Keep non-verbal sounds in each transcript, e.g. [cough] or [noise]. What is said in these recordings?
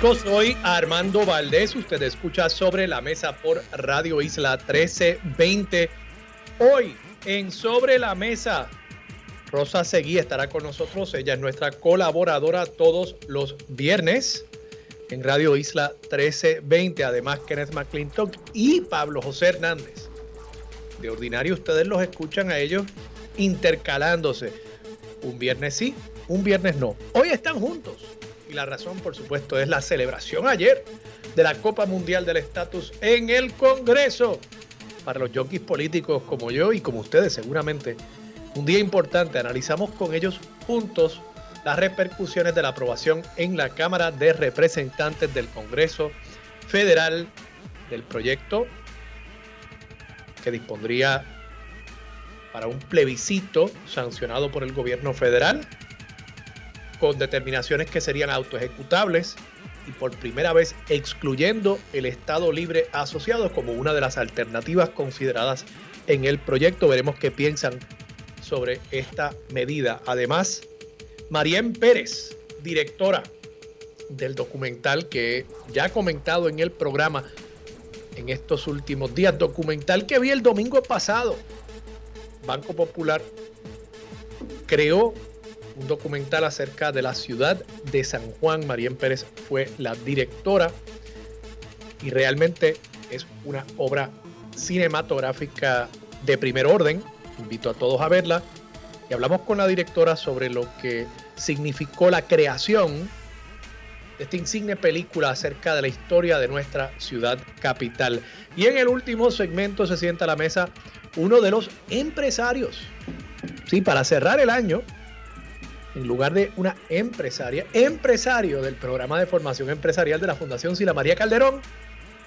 Soy Armando Valdés. Usted escucha sobre la mesa por Radio Isla 1320. Hoy en Sobre la Mesa, Rosa Seguí estará con nosotros. Ella es nuestra colaboradora todos los viernes en Radio Isla 1320. Además, Kenneth McClintock y Pablo José Hernández. De ordinario, ustedes los escuchan a ellos intercalándose. Un viernes sí, un viernes no. Hoy están juntos y la razón, por supuesto, es la celebración ayer de la Copa Mundial del Estatus en el Congreso. Para los jockeys políticos como yo y como ustedes seguramente, un día importante. Analizamos con ellos juntos las repercusiones de la aprobación en la Cámara de Representantes del Congreso Federal del proyecto que dispondría para un plebiscito sancionado por el gobierno federal con determinaciones que serían autoejecutables y por primera vez excluyendo el Estado Libre Asociado como una de las alternativas consideradas en el proyecto. Veremos qué piensan sobre esta medida. Además, Marien Pérez, directora del documental que ya ha comentado en el programa en estos últimos días, documental que vi el domingo pasado. Banco Popular creó un documental acerca de la ciudad de San Juan. María Pérez fue la directora y realmente es una obra cinematográfica de primer orden. Invito a todos a verla y hablamos con la directora sobre lo que significó la creación de esta insigne película acerca de la historia de nuestra ciudad capital. Y en el último segmento se sienta a la mesa uno de los empresarios. Sí, para cerrar el año, en lugar de una empresaria, empresario del programa de formación empresarial de la Fundación Sila María Calderón,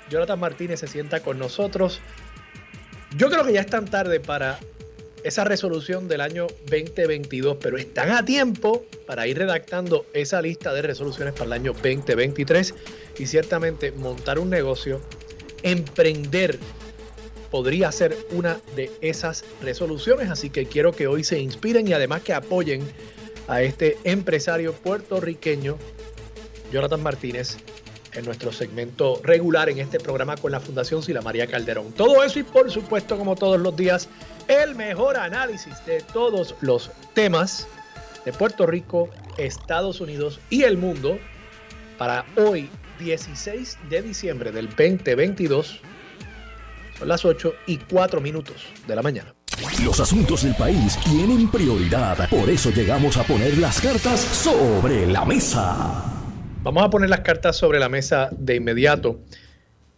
Jonathan Martínez se sienta con nosotros. Yo creo que ya es tan tarde para esa resolución del año 2022, pero están a tiempo para ir redactando esa lista de resoluciones para el año 2023 y ciertamente montar un negocio, emprender podría ser una de esas resoluciones, así que quiero que hoy se inspiren y además que apoyen a este empresario puertorriqueño, Jonathan Martínez, en nuestro segmento regular en este programa con la Fundación Sila María Calderón. Todo eso y por supuesto, como todos los días, el mejor análisis de todos los temas de Puerto Rico, Estados Unidos y el mundo para hoy, 16 de diciembre del 2022. Son las 8 y 4 minutos de la mañana. Los asuntos del país tienen prioridad, por eso llegamos a poner las cartas sobre la mesa. Vamos a poner las cartas sobre la mesa de inmediato.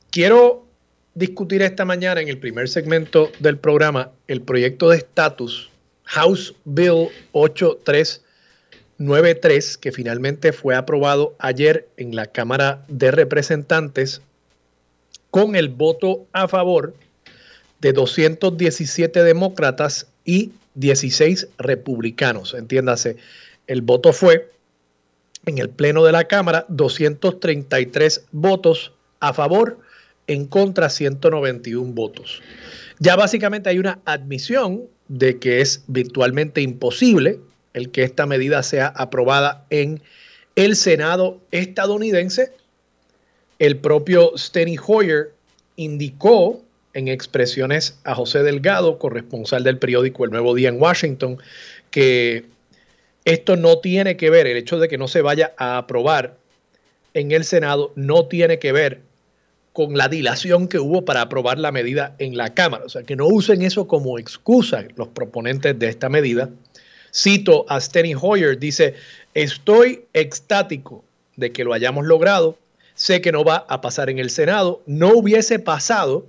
Quiero discutir esta mañana en el primer segmento del programa el proyecto de estatus House Bill 8393 que finalmente fue aprobado ayer en la Cámara de Representantes con el voto a favor de 217 demócratas y 16 republicanos. Entiéndase, el voto fue en el Pleno de la Cámara 233 votos a favor, en contra 191 votos. Ya básicamente hay una admisión de que es virtualmente imposible el que esta medida sea aprobada en el Senado estadounidense. El propio Steny Hoyer indicó en expresiones a José Delgado, corresponsal del periódico El Nuevo Día en Washington, que esto no tiene que ver, el hecho de que no se vaya a aprobar en el Senado no tiene que ver con la dilación que hubo para aprobar la medida en la Cámara. O sea, que no usen eso como excusa los proponentes de esta medida. Cito a Steny Hoyer, dice, estoy extático de que lo hayamos logrado, sé que no va a pasar en el Senado, no hubiese pasado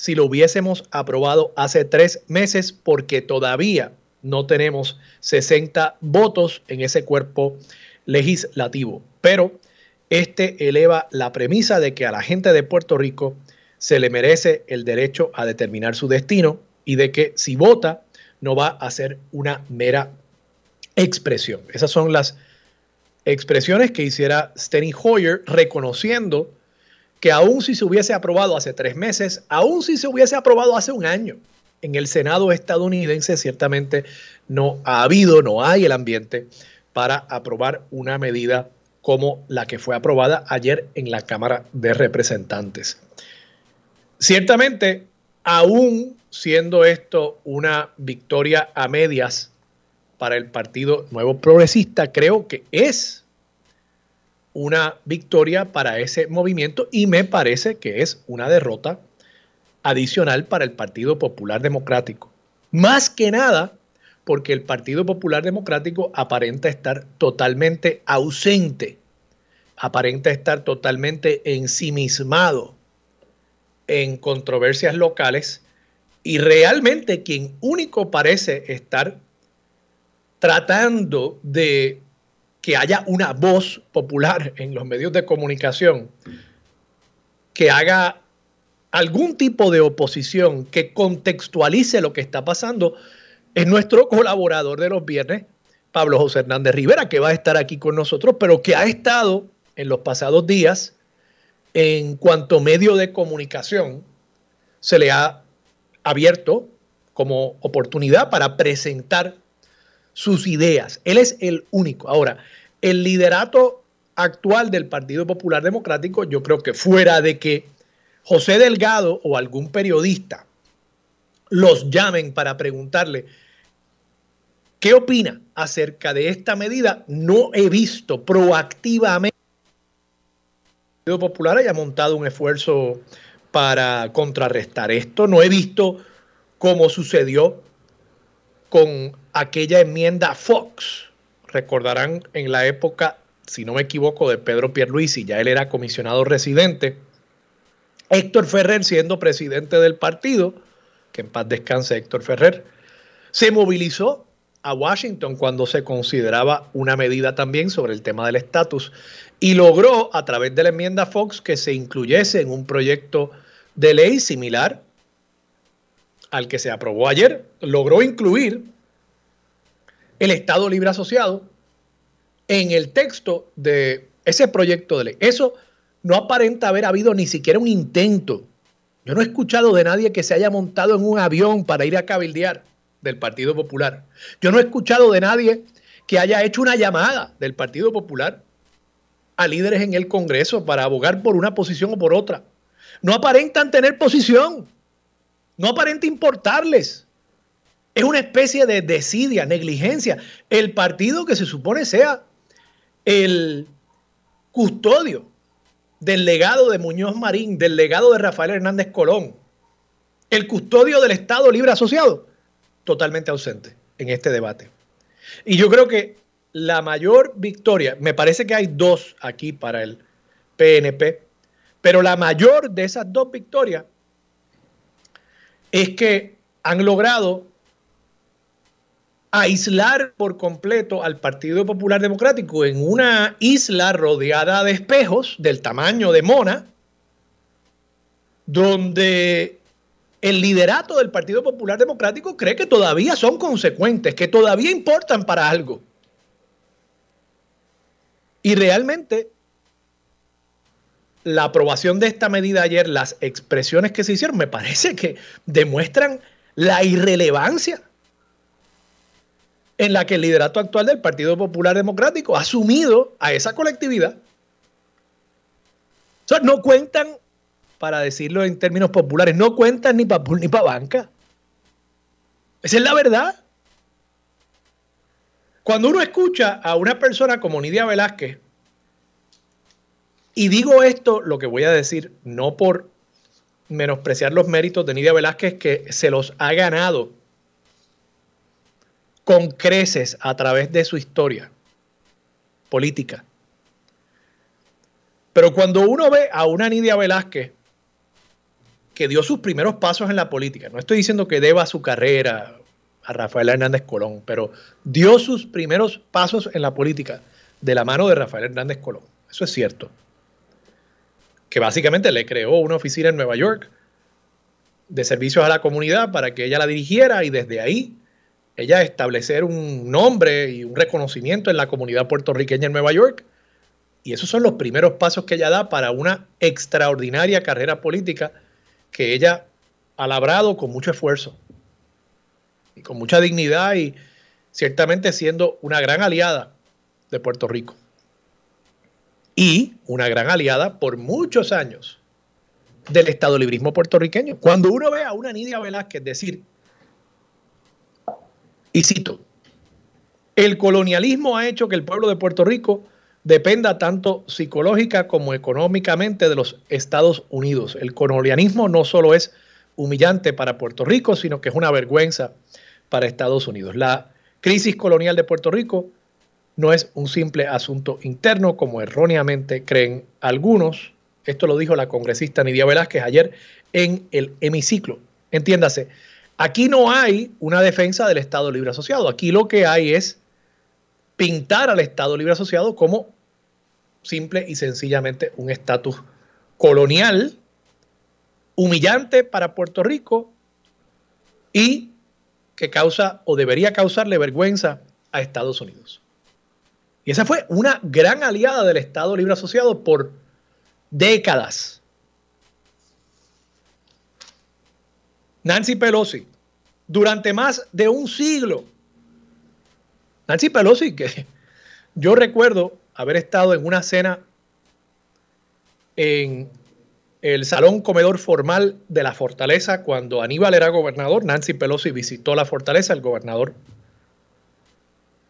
si lo hubiésemos aprobado hace tres meses porque todavía no tenemos 60 votos en ese cuerpo legislativo. Pero este eleva la premisa de que a la gente de Puerto Rico se le merece el derecho a determinar su destino y de que si vota no va a ser una mera expresión. Esas son las expresiones que hiciera Steny Hoyer reconociendo que aún si se hubiese aprobado hace tres meses, aún si se hubiese aprobado hace un año, en el Senado estadounidense ciertamente no ha habido, no hay el ambiente para aprobar una medida como la que fue aprobada ayer en la Cámara de Representantes. Ciertamente, aún siendo esto una victoria a medias para el Partido Nuevo Progresista, creo que es una victoria para ese movimiento y me parece que es una derrota adicional para el Partido Popular Democrático. Más que nada porque el Partido Popular Democrático aparenta estar totalmente ausente, aparenta estar totalmente ensimismado en controversias locales y realmente quien único parece estar tratando de que haya una voz popular en los medios de comunicación que haga algún tipo de oposición que contextualice lo que está pasando es nuestro colaborador de los viernes, Pablo José Hernández Rivera, que va a estar aquí con nosotros, pero que ha estado en los pasados días en cuanto medio de comunicación se le ha abierto como oportunidad para presentar sus ideas. Él es el único. Ahora, el liderato actual del Partido Popular Democrático, yo creo que fuera de que José Delgado o algún periodista los llamen para preguntarle qué opina acerca de esta medida, no he visto proactivamente el Partido Popular haya montado un esfuerzo para contrarrestar esto. No he visto cómo sucedió con aquella enmienda Fox. Recordarán en la época, si no me equivoco, de Pedro Pierluisi, ya él era comisionado residente. Héctor Ferrer, siendo presidente del partido, que en paz descanse Héctor Ferrer, se movilizó a Washington cuando se consideraba una medida también sobre el tema del estatus y logró a través de la enmienda Fox que se incluyese en un proyecto de ley similar al que se aprobó ayer, logró incluir el Estado Libre Asociado en el texto de ese proyecto de ley. Eso no aparenta haber habido ni siquiera un intento. Yo no he escuchado de nadie que se haya montado en un avión para ir a cabildear del Partido Popular. Yo no he escuchado de nadie que haya hecho una llamada del Partido Popular a líderes en el Congreso para abogar por una posición o por otra. No aparentan tener posición. No aparenta importarles. Es una especie de desidia, negligencia. El partido que se supone sea el custodio del legado de Muñoz Marín, del legado de Rafael Hernández Colón, el custodio del Estado Libre Asociado, totalmente ausente en este debate. Y yo creo que la mayor victoria, me parece que hay dos aquí para el PNP, pero la mayor de esas dos victorias es que han logrado aislar por completo al Partido Popular Democrático en una isla rodeada de espejos del tamaño de Mona, donde el liderato del Partido Popular Democrático cree que todavía son consecuentes, que todavía importan para algo. Y realmente la aprobación de esta medida ayer, las expresiones que se hicieron, me parece que demuestran la irrelevancia en la que el liderato actual del Partido Popular Democrático ha asumido a esa colectividad. O sea, no cuentan, para decirlo en términos populares, no cuentan ni para ni para banca. Esa es la verdad. Cuando uno escucha a una persona como Nidia Velázquez, y digo esto, lo que voy a decir, no por menospreciar los méritos de Nidia Velázquez, que se los ha ganado con creces a través de su historia política. Pero cuando uno ve a una Nidia Velázquez que dio sus primeros pasos en la política, no estoy diciendo que deba su carrera a Rafael Hernández Colón, pero dio sus primeros pasos en la política de la mano de Rafael Hernández Colón Eso es cierto. Que básicamente le creó una oficina en Nueva York de servicios a la comunidad para que ella la dirigiera y desde ahí ella establecer un nombre y un reconocimiento en la comunidad puertorriqueña en Nueva York. Y esos son los primeros pasos que ella da para una extraordinaria carrera política que ella ha labrado con mucho esfuerzo y con mucha dignidad y ciertamente siendo una gran aliada de Puerto Rico. Y una gran aliada por muchos años del Estado librismo puertorriqueño. Cuando uno ve a una Nidia Velázquez decir, y cito, el colonialismo ha hecho que el pueblo de Puerto Rico dependa tanto psicológica como económicamente de los Estados Unidos. El colonialismo no solo es humillante para Puerto Rico, sino que es una vergüenza para Estados Unidos. La crisis colonial de Puerto Rico no es un simple asunto interno, como erróneamente creen algunos. Esto lo dijo la congresista Nidia Velázquez ayer en el hemiciclo. Entiéndase, aquí no hay una defensa del Estado Libre Asociado. Aquí lo que hay es pintar al Estado Libre Asociado como simple y sencillamente un estatus colonial humillante para Puerto Rico y que causa o debería causarle vergüenza a Estados Unidos. Y esa fue una gran aliada del Estado Libre Asociado por décadas. Nancy Pelosi, durante más de un siglo. Nancy Pelosi, que [laughs] yo recuerdo haber estado en una cena en el salón comedor formal de la fortaleza cuando Aníbal era gobernador. Nancy Pelosi visitó la fortaleza, el gobernador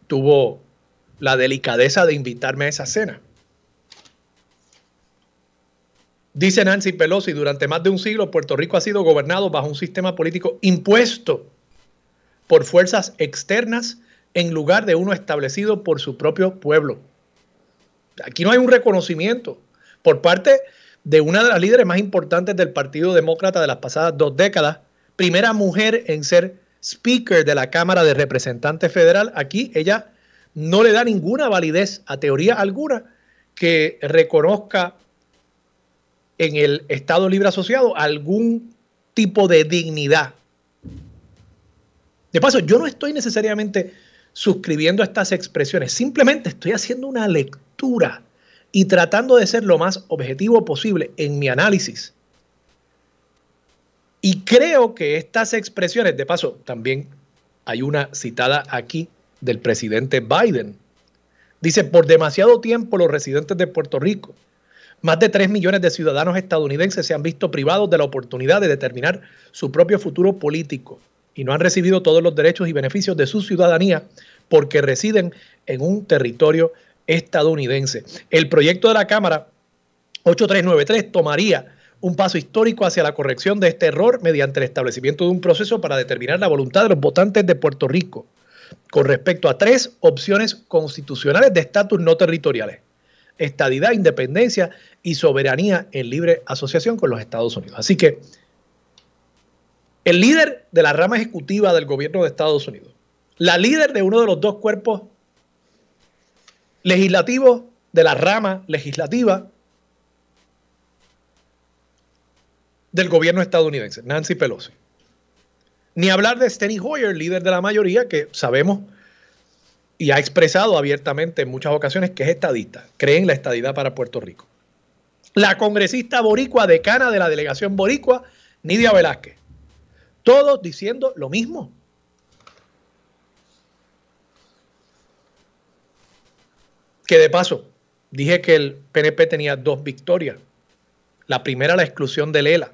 tuvo la delicadeza de invitarme a esa cena. Dice Nancy Pelosi, durante más de un siglo Puerto Rico ha sido gobernado bajo un sistema político impuesto por fuerzas externas en lugar de uno establecido por su propio pueblo. Aquí no hay un reconocimiento por parte de una de las líderes más importantes del Partido Demócrata de las pasadas dos décadas, primera mujer en ser speaker de la Cámara de Representantes Federal. Aquí ella no le da ninguna validez a teoría alguna que reconozca en el Estado Libre Asociado algún tipo de dignidad. De paso, yo no estoy necesariamente suscribiendo a estas expresiones, simplemente estoy haciendo una lectura y tratando de ser lo más objetivo posible en mi análisis. Y creo que estas expresiones, de paso, también hay una citada aquí del presidente Biden. Dice, por demasiado tiempo los residentes de Puerto Rico, más de 3 millones de ciudadanos estadounidenses se han visto privados de la oportunidad de determinar su propio futuro político y no han recibido todos los derechos y beneficios de su ciudadanía porque residen en un territorio estadounidense. El proyecto de la Cámara 8393 tomaría un paso histórico hacia la corrección de este error mediante el establecimiento de un proceso para determinar la voluntad de los votantes de Puerto Rico con respecto a tres opciones constitucionales de estatus no territoriales. Estadidad, independencia y soberanía en libre asociación con los Estados Unidos. Así que el líder de la rama ejecutiva del gobierno de Estados Unidos, la líder de uno de los dos cuerpos legislativo de la rama legislativa del gobierno estadounidense, Nancy Pelosi. Ni hablar de Steny Hoyer, líder de la mayoría, que sabemos y ha expresado abiertamente en muchas ocasiones que es estadista, cree en la estadidad para Puerto Rico. La congresista boricua, decana de la delegación boricua, Nidia Velázquez. Todos diciendo lo mismo. Que de paso, dije que el PNP tenía dos victorias. La primera, la exclusión de Lela.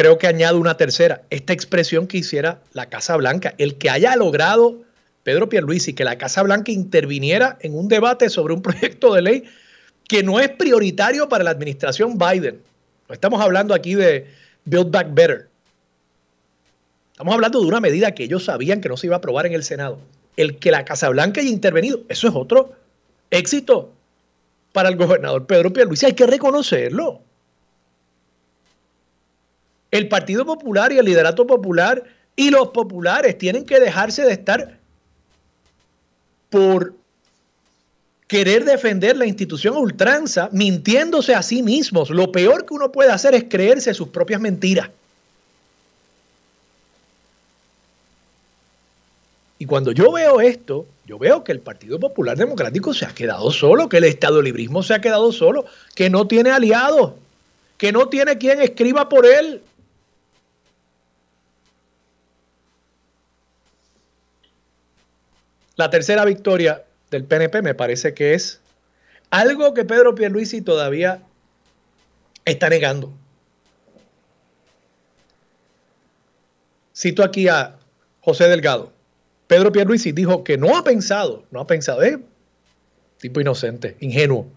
Creo que añado una tercera. Esta expresión que hiciera la Casa Blanca, el que haya logrado Pedro Pierluisi que la Casa Blanca interviniera en un debate sobre un [laughs] proyecto de ley que no es prioritario para la administración Biden. No estamos hablando aquí de Build Back Better. Estamos hablando de una medida que ellos sabían que no se iba a aprobar en el Senado el que la Casa Blanca haya intervenido, eso es otro éxito para el gobernador Pedro Pierluisi, hay que reconocerlo. El Partido Popular y el liderato popular y los populares tienen que dejarse de estar por querer defender la institución a ultranza, mintiéndose a sí mismos. Lo peor que uno puede hacer es creerse sus propias mentiras. Y cuando yo veo esto, yo veo que el Partido Popular Democrático se ha quedado solo, que el Estado Librismo se ha quedado solo, que no tiene aliados, que no tiene quien escriba por él. La tercera victoria del PNP me parece que es algo que Pedro Pierluisi todavía está negando. Cito aquí a José Delgado. Pedro Pierluisi dijo que no ha pensado, no ha pensado, ¿eh? tipo inocente, ingenuo.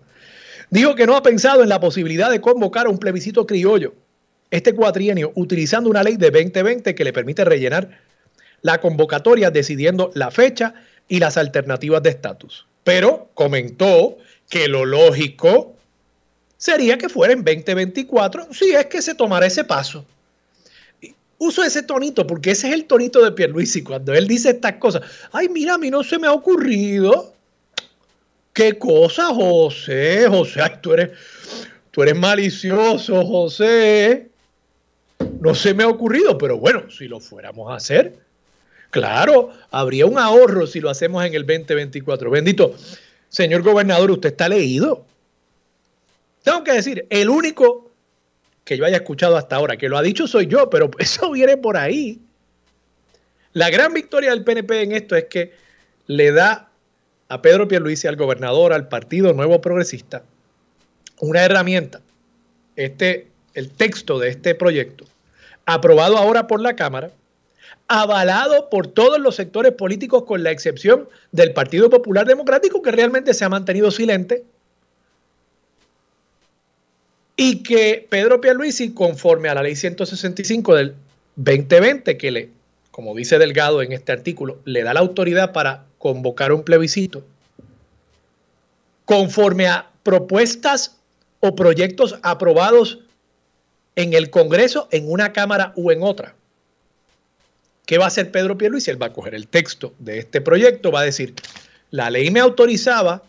Dijo que no ha pensado en la posibilidad de convocar a un plebiscito criollo este cuatrienio utilizando una ley de 2020 que le permite rellenar la convocatoria decidiendo la fecha y las alternativas de estatus. Pero comentó que lo lógico sería que fuera en 2024 si es que se tomara ese paso. Uso ese tonito porque ese es el tonito de Pierluisi cuando él dice estas cosas. Ay, mira, a mí no se me ha ocurrido. ¿Qué cosa, José? José, tú eres, tú eres malicioso, José. No se me ha ocurrido, pero bueno, si lo fuéramos a hacer, Claro, habría un ahorro si lo hacemos en el 2024. Bendito, señor gobernador, usted está leído. Tengo que decir, el único que yo haya escuchado hasta ahora que lo ha dicho soy yo, pero [laughs] eso viene por ahí. La gran victoria del PNP en esto es que le da a Pedro Pierluisi, al gobernador, al Partido Nuevo Progresista, una herramienta. Este, el texto de este proyecto, aprobado ahora por la Cámara, avalado por todos los sectores políticos con la excepción del Partido Popular Democrático que realmente se ha mantenido silente. Y que Pedro Pierluisi conforme a la ley 165 del 2020 que le como dice Delgado en este artículo le da la autoridad para convocar un plebiscito conforme a propuestas o proyectos aprobados en el Congreso en una cámara u en otra ¿Qué va a hacer Pedro Pierluisi? Él va a coger el texto de este proyecto, va a decir, la ley me autorizaba,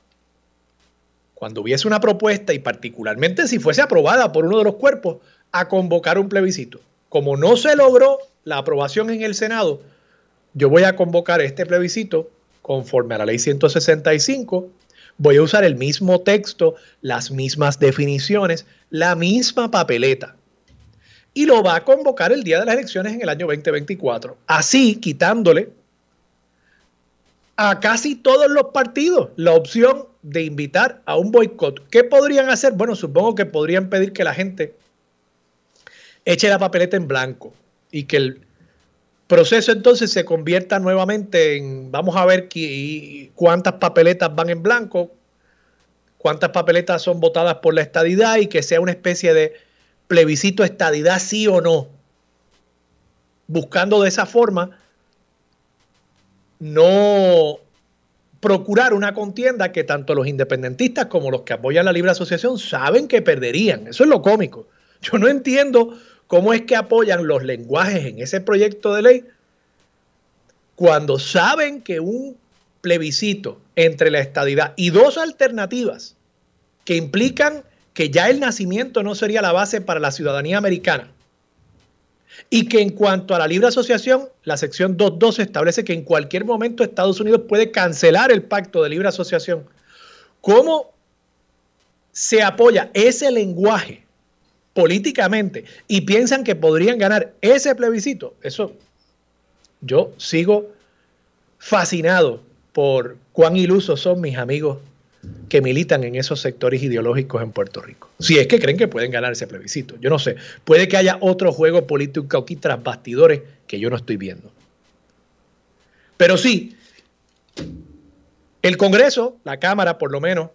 cuando hubiese una propuesta y particularmente si fuese aprobada por uno de los cuerpos, a convocar un plebiscito. Como no se logró la aprobación en el Senado, yo voy a convocar este plebiscito conforme a la ley 165. Voy a usar el mismo texto, las mismas definiciones, la misma papeleta y lo va a convocar el día de las elecciones en el año 2024. Así, quitándole a casi todos los partidos la opción de invitar a un boicot. ¿Qué podrían hacer? Bueno, supongo que podrían pedir que la gente eche la papeleta en blanco y que el proceso entonces se convierta nuevamente en, vamos a ver cuántas papeletas van en blanco, cuántas papeletas son votadas por la estadidad y que sea una especie de plebiscito estadidad sí o no, buscando de esa forma no procurar una contienda que tanto los independentistas como los que apoyan la libre asociación saben que perderían. Eso es lo cómico. Yo no entiendo cómo es que apoyan los lenguajes en ese proyecto de ley cuando saben que un plebiscito entre la estadidad y dos alternativas que implican que ya el nacimiento no sería la base para la ciudadanía americana. Y que en cuanto a la libre asociación, la sección 2.2 establece que en cualquier momento Estados Unidos puede cancelar el pacto de libre asociación. ¿Cómo se apoya ese lenguaje políticamente y piensan que podrían ganar ese plebiscito? Eso yo sigo fascinado por cuán ilusos son mis amigos que militan en esos sectores ideológicos en Puerto Rico. Si es que creen que pueden ganar ese plebiscito. Yo no sé. Puede que haya otro juego político aquí tras bastidores que yo no estoy viendo. Pero sí, el Congreso, la Cámara por lo menos,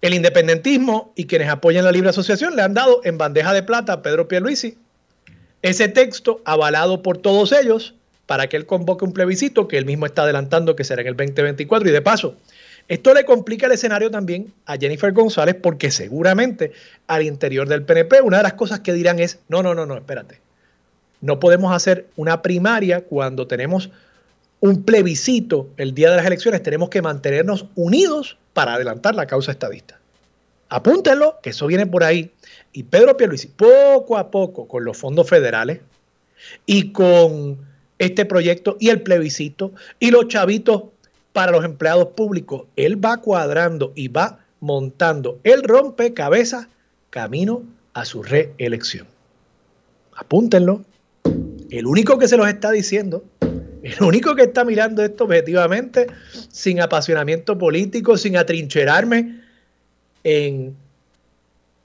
el independentismo y quienes apoyan la libre asociación le han dado en bandeja de plata a Pedro Pierluisi ese texto avalado por todos ellos para que él convoque un plebiscito que él mismo está adelantando que será en el 2024 y de paso esto le complica el escenario también a Jennifer González porque seguramente al interior del PNP una de las cosas que dirán es, no, no, no, no, espérate. No podemos hacer una primaria cuando tenemos un plebiscito el día de las elecciones, tenemos que mantenernos unidos para adelantar la causa estadista. Apúntenlo, que eso viene por ahí. Y Pedro Pierluisi, poco a poco, con los fondos federales y con este proyecto y el plebiscito y los chavitos para los empleados públicos, él va cuadrando y va montando el rompecabezas camino a su reelección. Apúntenlo. El único que se los está diciendo, el único que está mirando esto objetivamente, sin apasionamiento político, sin atrincherarme en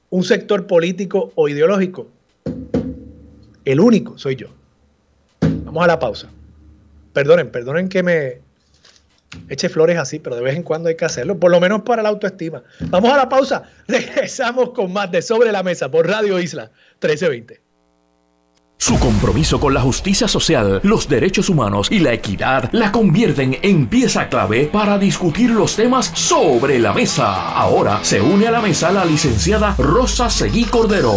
un sector político o ideológico, el único soy yo. Vamos a la pausa. Perdonen, perdonen que me eche flores así, pero de vez en cuando hay que hacerlo, por lo menos para la autoestima. Vamos a la pausa. [laughs] Regresamos con más de Sobre la Mesa por Radio Isla 1320. Su compromiso con la justicia social, los derechos humanos y la equidad la convierten en pieza clave para discutir los temas sobre la mesa. Ahora se une a la mesa la licenciada Rosa Seguí Cordero.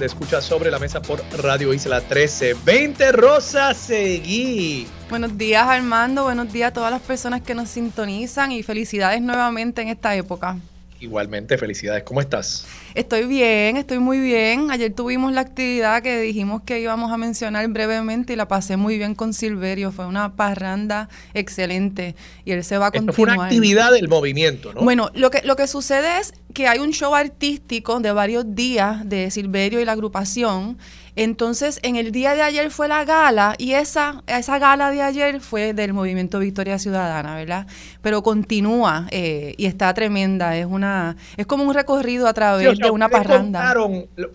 Usted escucha sobre la mesa por Radio Isla 1320. Rosa Seguí. Buenos días Armando, buenos días a todas las personas que nos sintonizan y felicidades nuevamente en esta época. Igualmente, felicidades. ¿Cómo estás? Estoy bien, estoy muy bien. Ayer tuvimos la actividad que dijimos que íbamos a mencionar brevemente y la pasé muy bien con Silverio. Fue una parranda excelente y él se va a continuar. fue una actividad del movimiento, ¿no? Bueno, lo que, lo que sucede es que hay un show artístico de varios días de Silverio y la agrupación entonces, en el día de ayer fue la gala y esa, esa gala de ayer fue del movimiento Victoria Ciudadana, ¿verdad? Pero continúa eh, y está tremenda. Es una es como un recorrido a través de una parranda.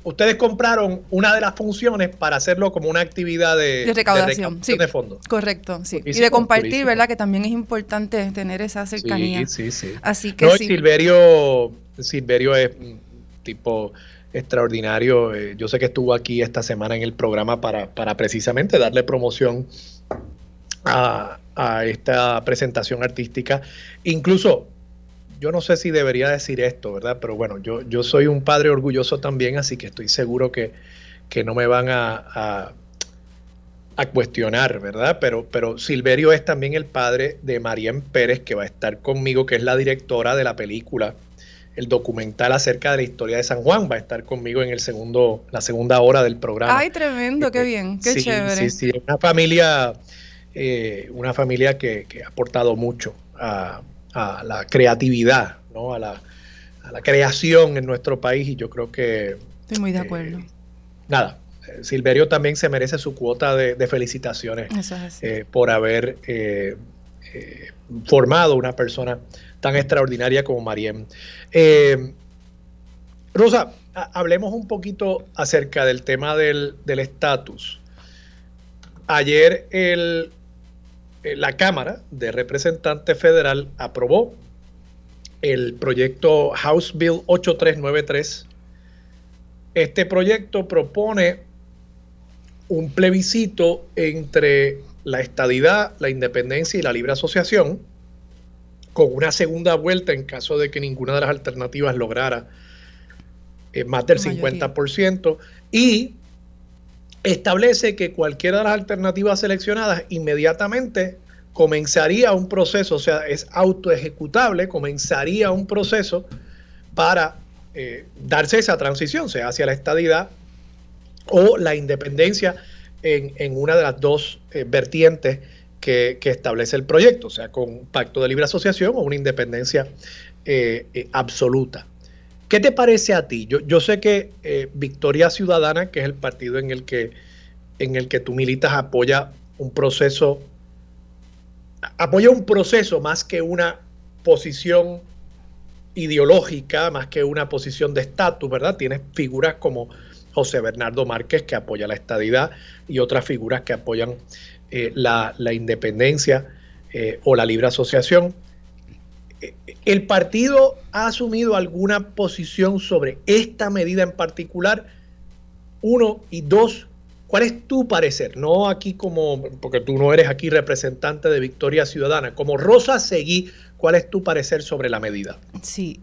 ustedes compraron una de las funciones para hacerlo como una actividad de, recaudación, de, fondo. Correcto, sí. y de compartir, ¿verdad? Que también es importante tener esa cercanía. Sí, sí, sí. Así que sí. Silverio, Silverio es tipo extraordinario. Eh, yo sé que estuvo aquí esta semana en el programa para, precisamente darle promoción a, esta presentación artística. Incluso, yo no sé si debería decir esto, ¿verdad? Pero bueno, yo, yo soy un padre orgulloso también, así que estoy seguro que, no me van a, a, cuestionar, ¿verdad? Pero, pero Silverio es también el padre de Marian Pérez, que va a estar conmigo, que es la directora de la película el documental acerca de la historia de San Juan. Va a estar conmigo en el segundo, la segunda hora del programa. Ay, tremendo, qué bien, qué chévere. Sí, sí, una familia, eh, una familia que, ha aportado mucho a, la creatividad, ¿no? A la, creación en nuestro país y yo creo que... Estoy muy de acuerdo. Eh, nada, Silverio también se merece su cuota de, felicitaciones eh, por haber formado una persona tan extraordinaria como Mariem. Eh, Rosa, hablemos un poquito acerca del tema del estatus. Ayer el, eh, la Cámara de Representantes Federal aprobó el proyecto House Bill 8393. Este proyecto propone un plebiscito entre la estadidad, la independencia y la libre asociación con una segunda vuelta en caso de que ninguna de las alternativas lograra eh, más del 50% y establece que cualquiera de las alternativas seleccionadas inmediatamente comenzaría un proceso, o sea, es autoejecutable, comenzaría un proceso para eh, darse esa transición, sea hacia la estadidad o la independencia en, una de las dos eh, vertientes que, establece el proyecto, o sea, con un pacto de libre asociación o una independencia eh, eh, absoluta. ¿Qué te parece a ti? Yo, yo sé que Victoria Ciudadana, que es el partido en el que, en el que tú militas, apoya un proceso, apoya un proceso más que una posición ideológica, más que una posición de estatus, ¿verdad? Tienes figuras como José Bernardo Márquez, que apoya la estadidad, y otras figuras que apoyan eh, la, independencia eh, o la libre asociación. Eh, ¿El partido ha asumido alguna posición sobre esta medida en particular? Uno y dos, ¿cuál es tu parecer? No aquí como, porque tú no eres aquí representante de Victoria Ciudadana, como Rosa Seguí, ¿cuál es tu parecer sobre la medida? Sí,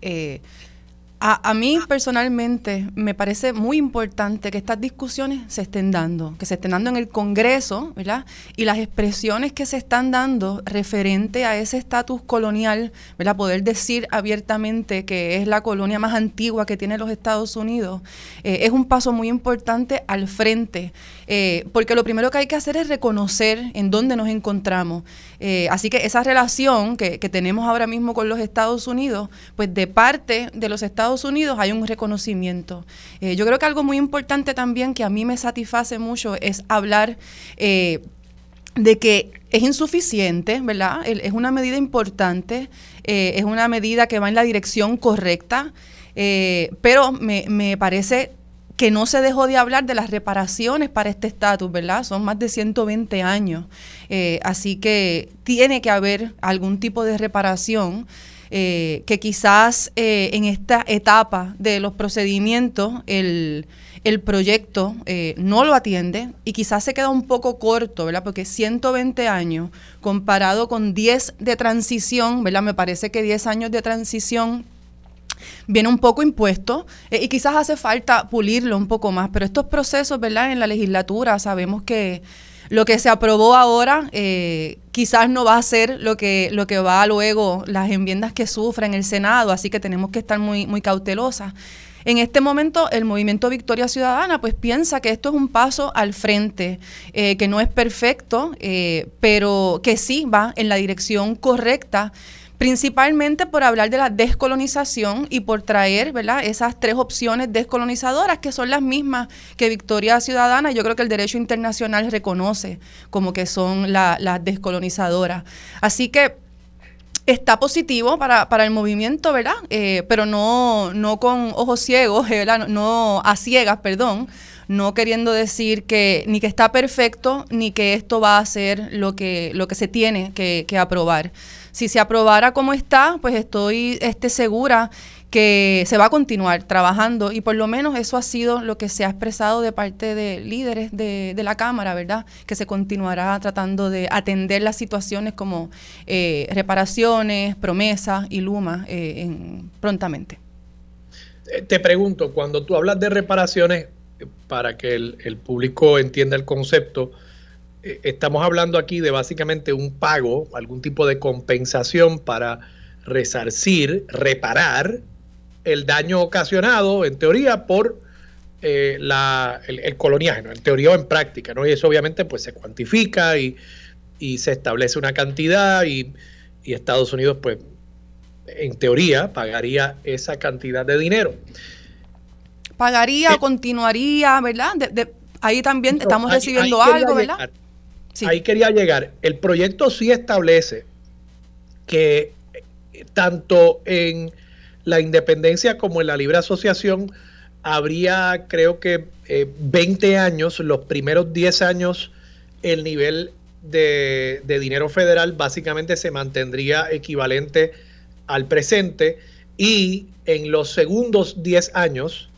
A, mí personalmente me parece muy importante que estas discusiones se estén dando, que se estén dando en el Congreso, ¿verdad? Y las expresiones que se están dando referente a ese estatus colonial, ¿verdad? Poder decir abiertamente que es la colonia más antigua que tiene los Estados Unidos, eh, es un paso muy importante al frente, eh, porque lo primero que hay que hacer es reconocer en dónde nos encontramos. Eh, así que esa relación que, tenemos ahora mismo con los Estados Unidos, pues de parte de los Estados Unidos hay un reconocimiento. Eh, yo creo que algo muy importante también que a mí me satisface mucho es hablar de que es insuficiente, ¿verdad? Es una medida importante, es una medida que va en la dirección correcta, pero me, me parece que no se dejó de hablar de las reparaciones para este estatus, ¿verdad? Son más de 120 años. así que tiene que haber algún tipo de reparación. Eh, que quizás eh, en esta etapa de los procedimientos el, proyecto eh, no lo atiende y quizás se queda un poco corto, ¿verdad? Porque 120 años comparado con 10 de transición, ¿verdad? Me parece que 10 años de transición viene un poco impuesto y quizás hace falta pulirlo un poco más, pero estos procesos, ¿verdad? En la legislatura sabemos que lo que se aprobó ahora eh, quizás no va a ser lo que, lo que va luego, las enmiendas que sufra en el Senado, así que tenemos que estar muy, muy cautelosas. En este momento, el movimiento Victoria Ciudadana pues piensa que esto es un paso al frente, eh, que no es perfecto, eh, pero que sí va en la dirección correcta principalmente por hablar de la descolonización y por traer ¿verdad? esas tres opciones descolonizadoras que son las mismas que Victoria Ciudadana, yo creo que el derecho internacional reconoce como que son las descolonizadoras. Así que está positivo para, para el movimiento, ¿verdad? Eh, pero no, no con ojos ciegos, [laughs] ¿verdad? No, a ciegas, perdón, no queriendo decir que ni que está perfecto, ni que esto va a ser lo que, lo que se tiene que, que aprobar si se aprobara como está, pues estoy este, segura que se va a continuar trabajando y por lo menos eso ha sido lo que se ha expresado de parte de líderes de, la Cámara, ¿verdad? Que se continuará tratando de atender las situaciones como eh, reparaciones, promesas y Luma eh, prontamente. Eh, te pregunto, cuando tú hablas de reparaciones, para que el, público entienda el concepto, estamos hablando aquí de básicamente un pago, algún tipo de compensación para resarcir, reparar el daño ocasionado, en teoría, por eh, la, el, coloniaje, en teoría o en práctica, ¿no? Y eso obviamente pues se cuantifica y, se establece una cantidad y, Estados Unidos pues en teoría pagaría esa cantidad de dinero. Pagaría o continuaría, ¿verdad? ahí también estamos recibiendo algo, ¿verdad? Ahí quería llegar. El proyecto sí establece que eh, tanto en la independencia como en la libre asociación habría, creo que, 20 eh, años, los primeros 10 años, el nivel de, de, dinero federal básicamente se mantendría equivalente al presente y en los segundos 10 años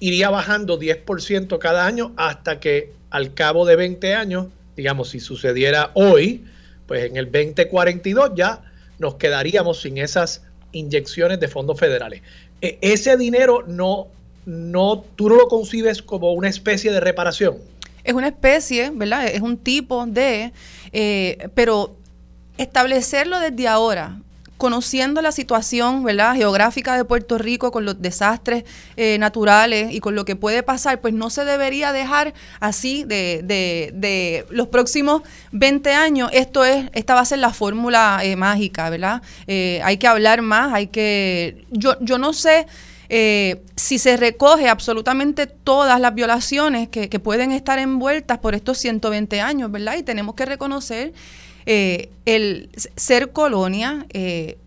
iría bajando 10% cada año hasta que al cabo de 20 años digamos, si sucediera hoy, pues en el 2042 ya nos quedaríamos sin esas inyecciones de fondos federales. E, ese dinero no, no, tú no lo concibes como una especie de reparación. Es una especie, ¿verdad? Es un tipo de, eh, pero establecerlo desde ahora, conociendo la situación ¿verdad? geográfica de Puerto Rico con los desastres eh, naturales y con lo que puede pasar, pues no se debería dejar así de, de, los próximos 20 años. Esto es, esta va a ser la fórmula eh, mágica, ¿verdad? Eh, hay que hablar más, hay que... Yo, yo no sé... si se recoge absolutamente todas las violaciones que, que, pueden estar envueltas por estos 120 años, ¿verdad? Y tenemos que reconocer eh, el ser colonia eh,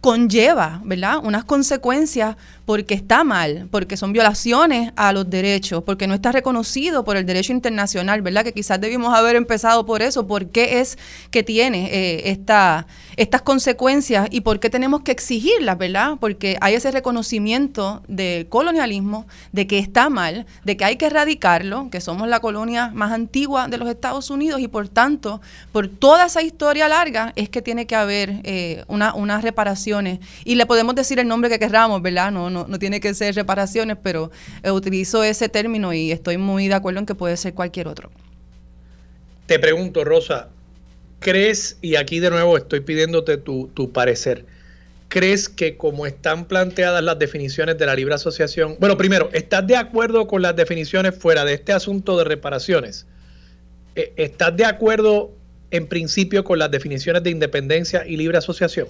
conlleva, ¿verdad?, unas consecuencias porque está mal, porque son violaciones a los derechos, porque no está reconocido por el derecho internacional, ¿verdad? Que quizás debimos haber empezado por eso, por qué es que tiene eh, esta, estas consecuencias y por qué tenemos que exigirlas, ¿verdad? Porque hay ese reconocimiento del colonialismo, de que está mal, de que hay que erradicarlo, que somos la colonia más antigua de los Estados Unidos y por tanto, por toda esa historia larga, es que tiene que haber eh, una, unas reparaciones. Y le podemos decir el nombre que querramos, ¿verdad? No, no, no tiene que ser reparaciones, pero eh, utilizo ese término y estoy muy de acuerdo en que puede ser cualquier otro. Te pregunto, Rosa, ¿crees, y aquí de nuevo estoy pidiéndote tu, tu parecer, ¿crees que como están planteadas las definiciones de la libre asociación, bueno, primero, ¿estás de acuerdo con las definiciones fuera de este asunto de reparaciones? Eh, ¿Estás de acuerdo en principio con las definiciones de independencia y libre asociación?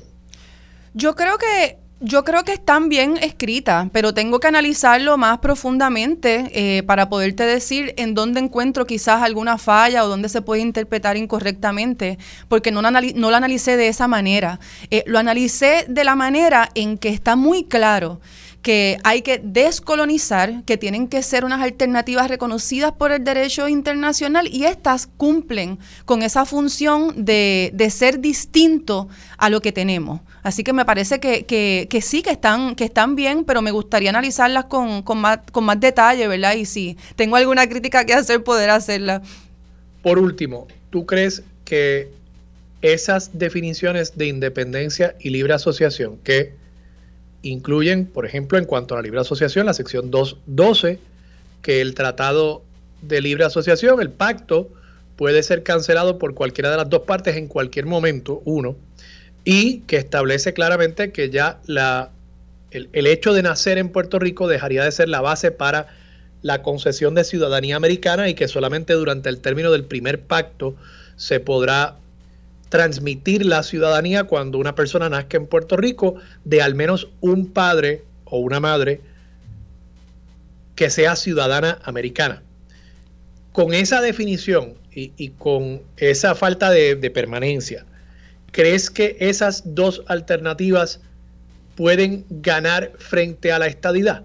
Yo creo que yo creo que están bien escritas, pero tengo que analizarlo más profundamente eh, para poderte decir en dónde encuentro quizás alguna falla o dónde se puede interpretar incorrectamente, porque no, no lo analicé de esa manera. Eh, lo analicé de la manera en que está muy claro que hay que descolonizar, que tienen que ser unas alternativas reconocidas por el derecho internacional y estas cumplen con esa función de, de ser distinto a lo que tenemos. Así que me parece que, que, que, sí, que están, que están bien, pero me gustaría analizarlas con, con, más, con más detalle, ¿verdad? Y si tengo alguna crítica que hacer, poder hacerla. Por último, ¿tú crees que esas definiciones de independencia y libre asociación que incluyen, por ejemplo, en cuanto a la libre asociación, la sección 212, que el tratado de libre asociación, el pacto, puede ser cancelado por cualquiera de las dos partes en cualquier momento, uno, y que establece claramente que ya la, el, el hecho de nacer en Puerto Rico dejaría de ser la base para la concesión de ciudadanía americana y que solamente durante el término del primer pacto se podrá transmitir la ciudadanía cuando una persona nazca en Puerto Rico de al menos un padre o una madre que sea ciudadana americana. Con esa definición y, y con esa falta de, de, permanencia, ¿crees que esas dos alternativas pueden ganar frente a la estadidad?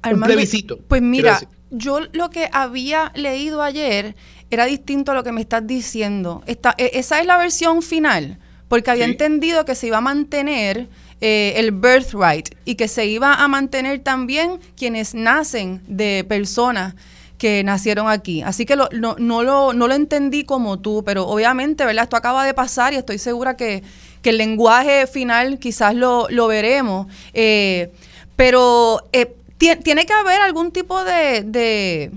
Armando, un plebiscito. Pues mira, yo lo que había leído ayer era distinto a lo que me estás diciendo. Esta, e, esa es la versión final, porque había sí. entendido que se iba a mantener eh, el birthright y que se iba a mantener también quienes nacen de personas que nacieron aquí. Así que lo, no, no, lo, no lo entendí como tú, pero obviamente, ¿verdad? Esto acaba de pasar y estoy segura que, que el lenguaje final quizás lo, lo veremos. Eh, pero eh, tiene que haber algún tipo de, de,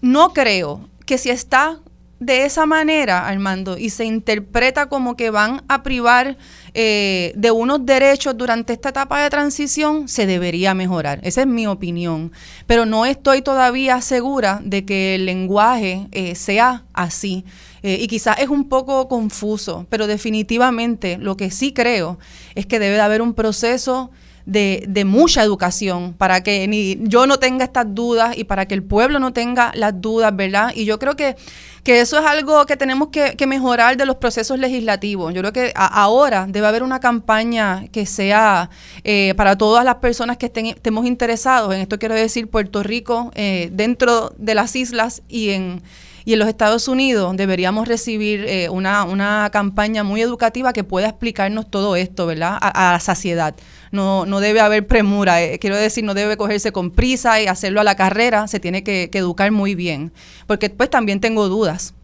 no creo, que si está de esa manera, Armando, y se interpreta como que van a privar eh, de unos derechos durante esta etapa de transición, se debería mejorar. Esa es mi opinión. Pero no estoy todavía segura de que el lenguaje eh, sea así. Eh, y quizás es un poco confuso, pero definitivamente lo que sí creo es que debe de haber un proceso de, mucha educación para que ni yo no tenga estas dudas y para que el pueblo no tenga las dudas, ¿verdad? Y yo creo que, que eso es algo que tenemos que, que, mejorar de los procesos legislativos. Yo creo que ahora debe haber una campaña que sea eh, para todas las personas que estén, estemos interesados, en esto quiero decir Puerto Rico, eh, dentro de las islas y en y en los Estados Unidos deberíamos recibir eh, una, una, campaña muy educativa que pueda explicarnos todo esto, ¿verdad? A, a saciedad. No, no debe haber premura, eh, quiero decir, no debe cogerse con prisa y hacerlo a la carrera, se tiene que, educar muy bien, porque pues también tengo dudas.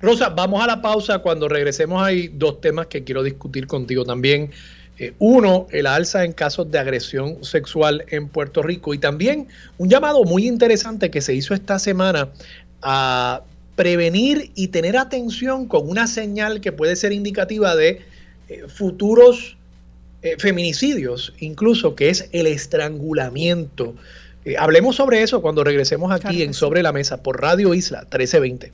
Rosa, vamos a la pausa. Cuando regresemos hay dos temas que quiero discutir contigo también. Eh, uno, el alza en casos de agresión sexual en Puerto Rico y también un llamado muy interesante que se hizo esta semana a prevenir y tener atención con una señal que puede ser indicativa de eh, futuros eh, feminicidios, incluso que es el estrangulamiento. Eh, hablemos sobre eso cuando regresemos aquí claro en Sobre la Mesa por Radio Isla 1320.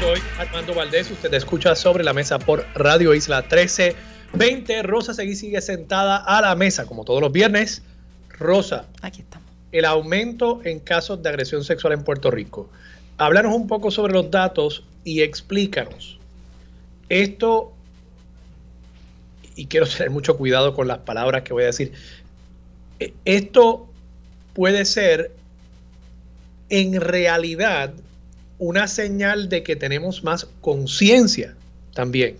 Soy Armando Valdés, usted escucha sobre la mesa por Radio Isla 1320. Rosa Seguí sigue sentada a la mesa, como todos los viernes. Rosa, aquí estamos. El aumento en casos de agresión sexual en Puerto Rico. Háblanos un poco sobre los datos y explícanos. Esto y quiero tener mucho cuidado con las palabras que voy a decir, e, esto puede ser en realidad una señal de que tenemos más conciencia también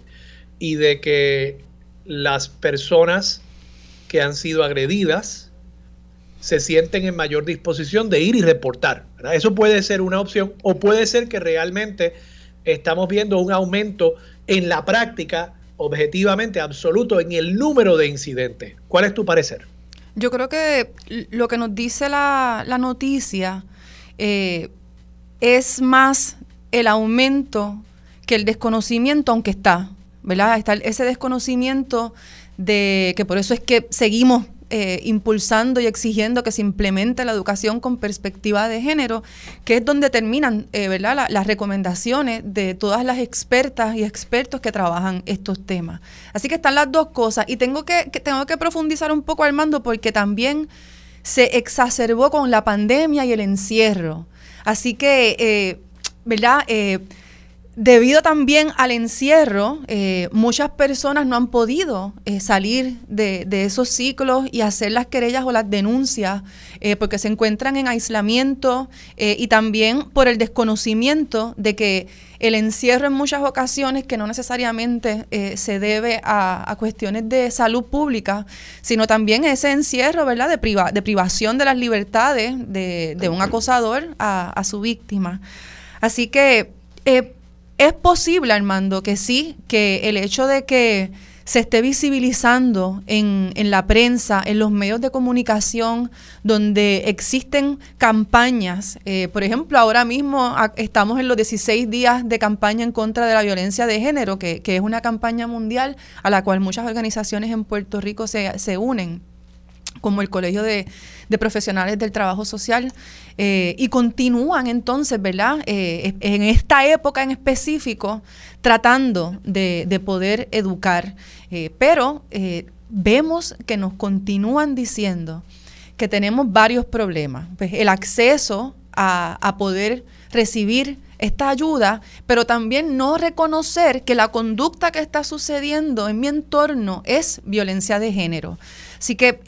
y de que las personas que han sido agredidas se sienten en mayor disposición de ir y reportar. Eso puede ser una opción o puede ser que realmente estamos viendo un aumento en la práctica objetivamente absoluto en el número de incidentes. ¿Cuál es tu parecer? Yo creo que lo que nos dice la, noticia eh, es más el aumento que el desconocimiento, aunque está, ¿verdad? Está ese desconocimiento de que por eso es que seguimos eh, impulsando y exigiendo que se implemente la educación con perspectiva de género, que es donde terminan eh, ¿verdad? las recomendaciones de todas las expertas y expertos que trabajan estos temas. Así que están las dos cosas y tengo que, tengo que profundizar un poco, Armando, porque también se exacerbó con la pandemia y el encierro. Así que, eh, ¿verdad? Debido también al encierro, eh, muchas personas no han podido eh, salir de, esos ciclos y hacer las querellas o las denuncias eh, porque se encuentran en aislamiento y también por el desconocimiento de que el encierro en muchas ocasiones, que no necesariamente se debe a, cuestiones de salud pública, sino también ese encierro ¿verdad? De, de privación de las libertades de, un acosador a, a, su víctima. Así que es posible, Armando, que sí, que el hecho de que se esté visibilizando en, en, la prensa, en los medios de comunicación, donde existen campañas. Eh, por ejemplo, ahora mismo estamos en los 16 días de campaña en contra de la violencia de género, que, que es una campaña mundial a la cual muchas organizaciones en Puerto Rico se, se unen como el Colegio de, Profesionales del Trabajo Social, eh, y continúan entonces, ¿verdad? Eh, en esta época en específico, tratando de, poder educar. Eh, pero vemos que nos continúan diciendo que tenemos varios problemas. Pues el acceso a, a poder recibir esta ayuda, pero también no reconocer que la conducta que está sucediendo en mi entorno es violencia de género. Así que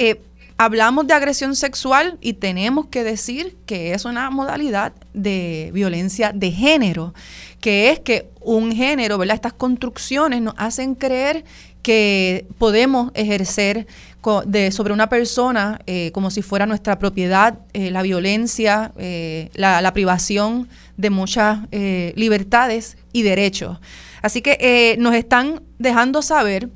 Hablamos de agresión sexual y tenemos que decir que es una modalidad de violencia de género, que es que un género, ¿verdad? Estas construcciones nos hacen creer que podemos ejercer sobre una persona eh, como si fuera nuestra propiedad, eh, la violencia, eh, la, privación de muchas libertades y derechos. Así que nos están dejando saber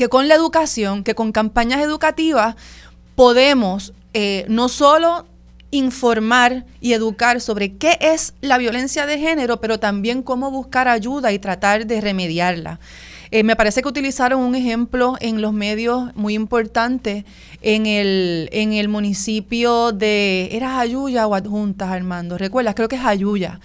que con la educación, que con campañas educativas podemos eh, no solo informar y educar sobre qué es la violencia de género, pero también cómo buscar ayuda y tratar de remediarla. Eh, me parece que utilizaron un ejemplo en los medios muy importante en el, en el municipio de, ¿era Jayuya o Adjuntas, Armando? ¿Recuerdas? Creo que es Jayuya.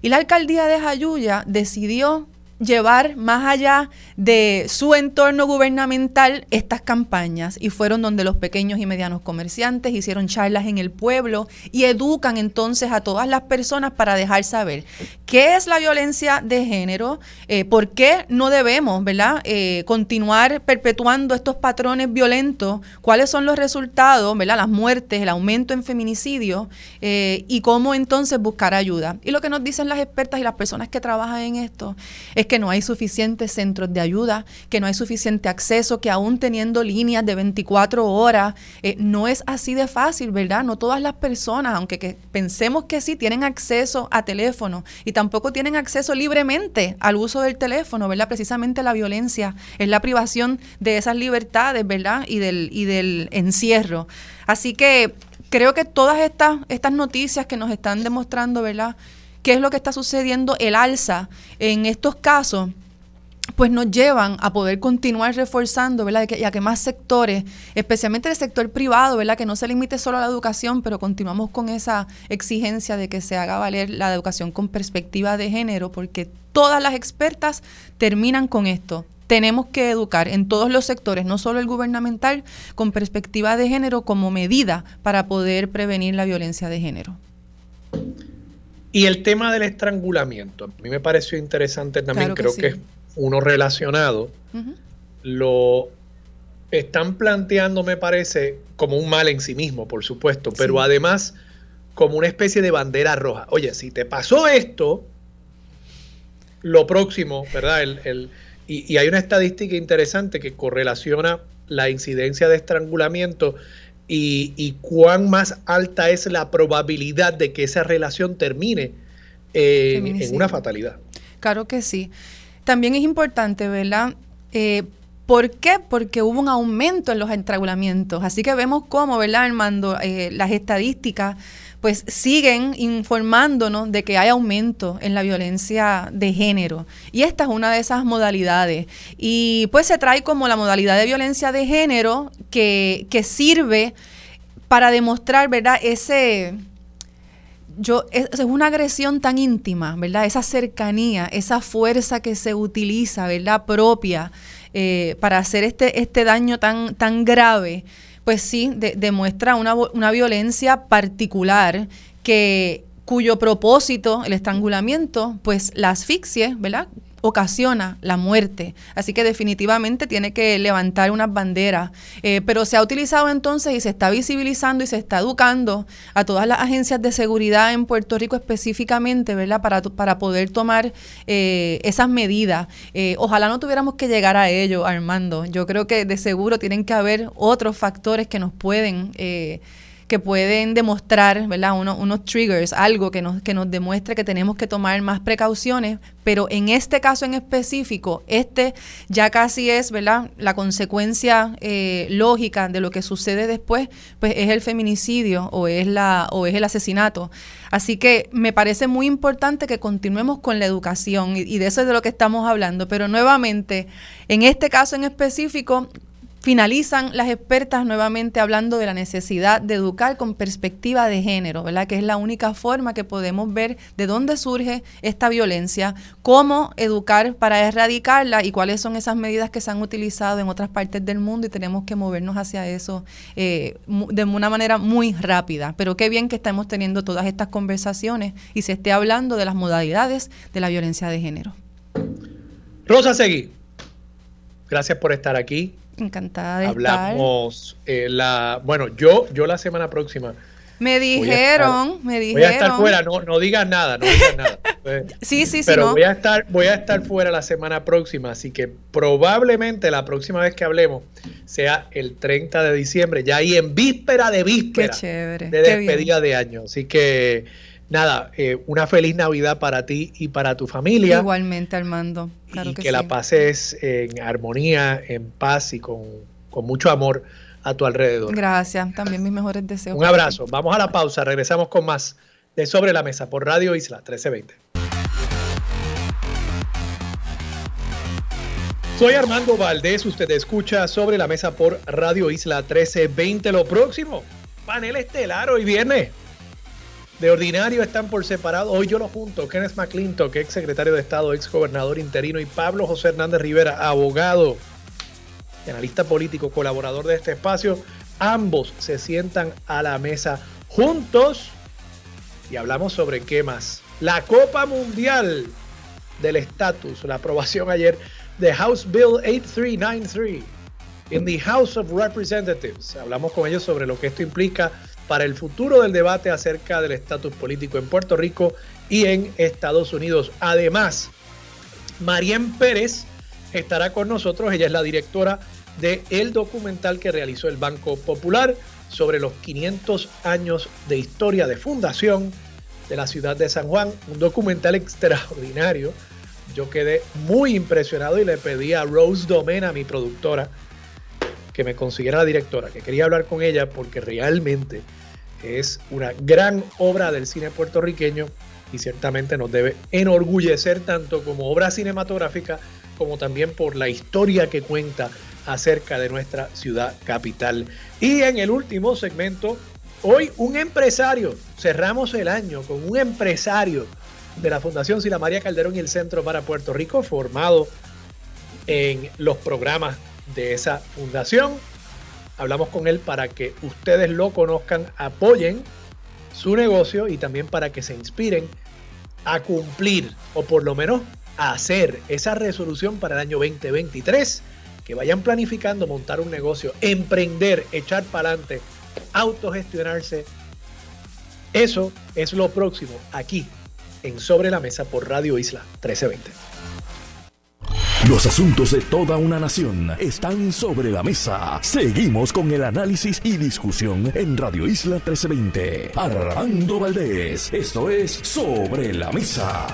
Y la alcaldía de Jayuya decidió llevar más allá de su entorno gubernamental estas campañas y fueron donde los pequeños y medianos comerciantes hicieron charlas en el pueblo y educan entonces a todas las personas para dejar saber qué es la violencia de género, eh, por qué no debemos ¿verdad? Eh, continuar perpetuando estos patrones violentos, cuáles son los resultados, ¿verdad? las muertes, el aumento en feminicidio eh, y cómo entonces buscar ayuda. Y lo que nos dicen las expertas y las personas que trabajan en esto es que no hay suficientes centros de ayuda, que no hay suficiente acceso, que aún teniendo líneas de 24 horas, eh, no es así de fácil, ¿verdad? No todas las personas, aunque pensemos que sí, tienen acceso a teléfono y tampoco tienen acceso libremente al uso del teléfono, ¿verdad? Precisamente la violencia es la privación de esas libertades, ¿verdad? Y del, y del encierro. Así que creo que todas estas, estas noticias que nos están demostrando, ¿verdad? Qué es lo que está sucediendo, el alza en estos casos, pues nos llevan a poder continuar reforzando, ¿verdad? Y a que más sectores, especialmente el sector privado, ¿verdad? Que no se limite solo a la educación, pero continuamos con esa exigencia de que se haga valer la educación con perspectiva de género, porque todas las expertas terminan con esto. Tenemos que educar en todos los sectores, no solo el gubernamental, con perspectiva de género como medida para poder prevenir la violencia de género. Y el tema del estrangulamiento, a mí me pareció interesante también, creo que es uno relacionado. lo están planteando, me parece, como un mal en sí mismo, por supuesto, pero además como una especie de bandera roja. Oye, si te pasó esto, lo próximo, ¿verdad? El, y, hay una estadística interesante que correlaciona la incidencia de estrangulamiento y, cuán más alta es la probabilidad de que esa relación termine en una fatalidad. Claro que sí. También es importante, ¿verdad? Eh, ¿Por qué? Porque hubo un aumento en los estrangulamientos. Así que vemos cómo, ¿verdad, Armando? Eh, las estadísticas pues siguen informándonos de que hay aumento en la violencia de género. Y esta es una de esas modalidades. Y pues se trae como la modalidad de violencia de género que, que sirve para demostrar, ¿verdad? Ese... Yo, es, una agresión tan íntima, ¿verdad? Esa cercanía, esa fuerza que se utiliza, ¿verdad? Propia eh, para hacer este, este daño tan, tan grave, pues sí, demuestra una, una violencia particular que cuyo propósito, el estrangulamiento, pues la asfixie, ¿verdad? Ocasiona la muerte. Así que definitivamente tiene que levantar unas banderas. Eh, pero se ha utilizado entonces y se está visibilizando y se está educando a todas las agencias de seguridad en Puerto Rico específicamente, ¿verdad? Para, para poder tomar eh, esas medidas. Eh, ojalá no tuviéramos que llegar a ello, Armando. Yo creo que de seguro tienen que haber otros factores que nos pueden que pueden demostrar, ¿verdad? unos triggers, algo que nos, que nos demuestre que tenemos que tomar más precauciones, pero en este caso en específico, este ya casi es, ¿verdad? La consecuencia eh, lógica de lo que sucede después, pues es el feminicidio o es, la, o es el asesinato. Así que me parece muy importante que continuemos con la educación y, y de eso es de lo que estamos hablando, pero nuevamente, en este caso en específico, finalizan las expertas nuevamente hablando de la necesidad de educar con perspectiva de género, ¿verdad? Que es la única forma que podemos ver de dónde surge esta violencia, cómo educar para erradicarla y cuáles son esas medidas que se han utilizado en otras partes del mundo y tenemos que movernos hacia eso eh, de una manera muy rápida. Pero qué bien que estamos teniendo todas estas conversaciones y se esté hablando de las modalidades de la violencia de género. Rosa Seguí, gracias por estar aquí. Encantada de Hablamos eh, la, bueno, yo, yo la semana próxima. Me dijeron, me dijeron. Voy a estar fuera, no, no digas nada, no digas nada. [laughs] sí, sí, sí. Pero voy a estar, voy a estar fuera la semana próxima, así que probablemente la próxima vez que hablemos sea el 30 de diciembre, ya ahí en víspera de víspera de despedida de año. Así que nada, eh, una feliz Navidad para ti y para tu familia. Igualmente, Armando. y que, la pases en armonía, en paz y con, mucho amor a tu alrededor. Gracias, también mis mejores deseos. Un abrazo. Vamos a la pausa, regresamos con más de Sobre la Mesa por Radio Isla 1320. Soy Armando Valdés, usted escucha Sobre la Mesa por Radio Isla 1320. Lo próximo, panel estelar hoy viernes de ordinario están por separado. Hoy yo lo junto. Kenneth McClintock, ex secretario de Estado, ex gobernador interino, y Pablo José Hernández Rivera, abogado, analista político, colaborador de este espacio. Ambos se sientan a la mesa juntos y hablamos sobre qué más. La Copa Mundial del Estatus, la aprobación ayer de House Bill 8393 en the House of Representatives. Hablamos con ellos sobre lo que esto implica para el futuro del debate acerca del estatus político en Puerto Rico y en Estados Unidos. Además, Marien Pérez estará con nosotros. Ella es la directora del el documental que realizó el Banco Popular sobre los 500 años de historia de fundación de la ciudad de San Juan. Un documental extraordinario. Yo quedé muy impresionado y le pedí a Rose Domena, mi productora, que me consiguiera la directora, que quería hablar con ella porque realmente es una gran obra del cine puertorriqueño y ciertamente nos debe enorgullecer tanto como obra cinematográfica como también por la historia que cuenta acerca de nuestra ciudad capital. Y en el último segmento, hoy un empresario, cerramos el año con un empresario de la Fundación Sila María Calderón y el Centro para Puerto Rico, formado en los programas de esa fundación. Hablamos con él para que ustedes lo conozcan, apoyen su negocio y también para que se inspiren a cumplir o por lo menos a hacer esa resolución para el año 2023 que vayan planificando montar un negocio, emprender, echar para adelante, autogestionarse. Eso es lo próximo aquí en Sobre la Mesa por Radio Isla 1320. Los asuntos de toda una nación están sobre la mesa. Seguimos con el análisis y discusión en Radio Isla 1320. Armando Valdés, esto es Sobre la Mesa.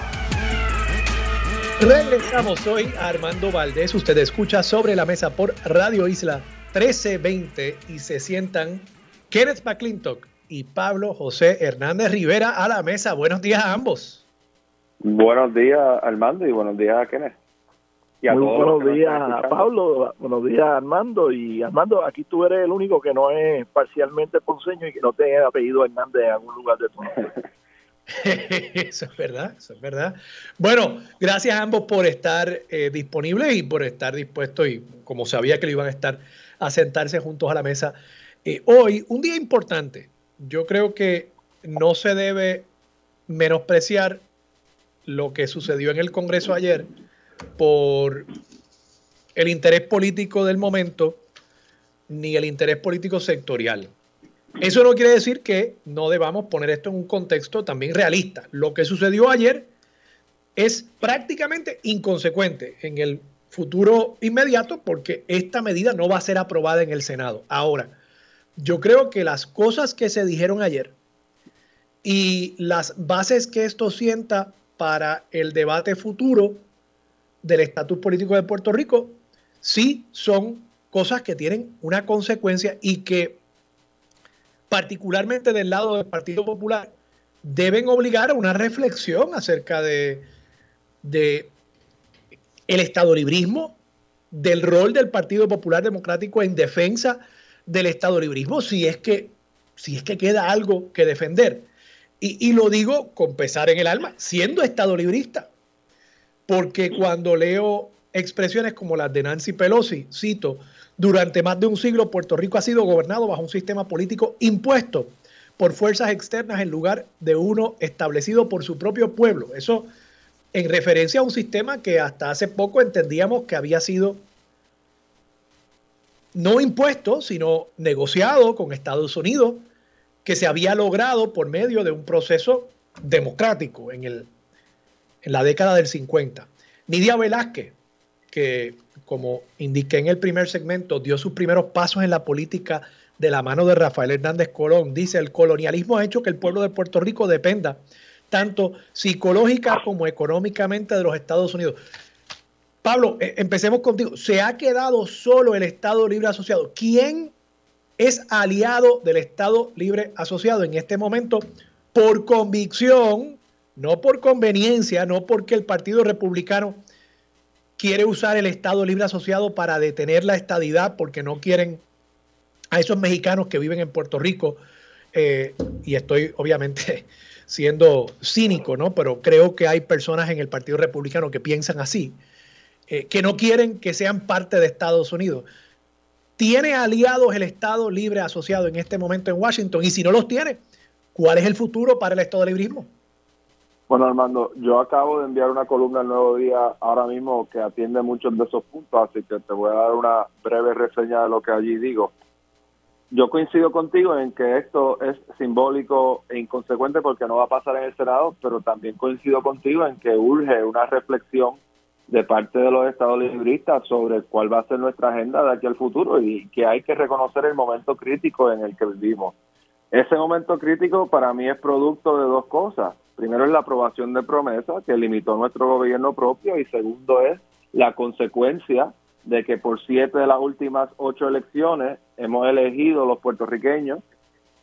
Regresamos hoy a Armando Valdés. Usted escucha Sobre la Mesa por Radio Isla 1320 y se sientan Kenneth McClintock y Pablo José Hernández Rivera a la mesa. Buenos días a ambos. Buenos días, Armando, y buenos días, Kenneth. Muy buenos días, Pablo. Buenos días, Armando. Y Armando, aquí tú eres el único que no es parcialmente ponceño y que no tiene apellido Hernández en algún lugar de tu [laughs] Eso es verdad, eso es verdad. Bueno, gracias a ambos por estar eh, disponibles y por estar dispuestos, y como sabía que lo iban a estar, a sentarse juntos a la mesa. Eh, hoy, un día importante. Yo creo que no se debe menospreciar lo que sucedió en el Congreso ayer por el interés político del momento ni el interés político sectorial. Eso no quiere decir que no debamos poner esto en un contexto también realista. Lo que sucedió ayer es prácticamente inconsecuente en el futuro inmediato porque esta medida no va a ser aprobada en el Senado. Ahora, yo creo que las cosas que se dijeron ayer y las bases que esto sienta para el debate futuro del estatus político de Puerto Rico, sí son cosas que tienen una consecuencia y que particularmente del lado del Partido Popular deben obligar a una reflexión acerca de, el estado librismo, del rol del Partido Popular Democrático en defensa del estado librismo, si es que, si es que queda algo que defender. Y, y lo digo con pesar en el alma, siendo estado librista, porque cuando leo expresiones como las de Nancy Pelosi, cito, durante más de un siglo Puerto Rico ha sido gobernado bajo un sistema político impuesto por fuerzas externas en lugar de uno establecido por su propio pueblo. Eso en referencia a un sistema que hasta hace poco entendíamos que había sido no impuesto, sino negociado con Estados Unidos, que se había logrado por medio de un proceso democrático en el en la década del 50. Nidia Velázquez, que como indiqué en el primer segmento, dio sus primeros pasos en la política de la mano de Rafael Hernández Colón, dice, el colonialismo ha hecho que el pueblo de Puerto Rico dependa tanto psicológica como económicamente de los Estados Unidos. Pablo, eh, empecemos contigo. ¿Se ha quedado solo el Estado Libre Asociado? ¿Quién es aliado del Estado Libre Asociado en este momento por convicción no por conveniencia, no porque el Partido Republicano quiere usar el Estado Libre Asociado para detener la estadidad, porque no quieren a esos mexicanos que viven en Puerto Rico, eh, y estoy obviamente [laughs] siendo cínico, ¿no? Pero creo que hay personas en el Partido Republicano que piensan así, eh, que no quieren que sean parte de Estados Unidos. ¿Tiene aliados el Estado Libre Asociado en este momento en Washington? Y si no los tiene, ¿cuál es el futuro para el Estado Librismo? Bueno, Armando, yo acabo de enviar una columna al Nuevo Día ahora mismo que atiende muchos de esos puntos, así que te voy a dar una breve reseña de lo que allí digo. Yo coincido contigo en que esto es simbólico e inconsecuente porque no va a pasar en el Senado, pero también coincido contigo en que urge una reflexión de parte de los estados libristas sobre cuál va a ser nuestra agenda de aquí al futuro y que hay que reconocer el momento crítico en el que vivimos. Ese momento crítico para mí es producto de dos cosas. Primero es la aprobación de promesa que limitó nuestro gobierno propio y segundo es la consecuencia de que por siete de las últimas ocho elecciones hemos elegido los puertorriqueños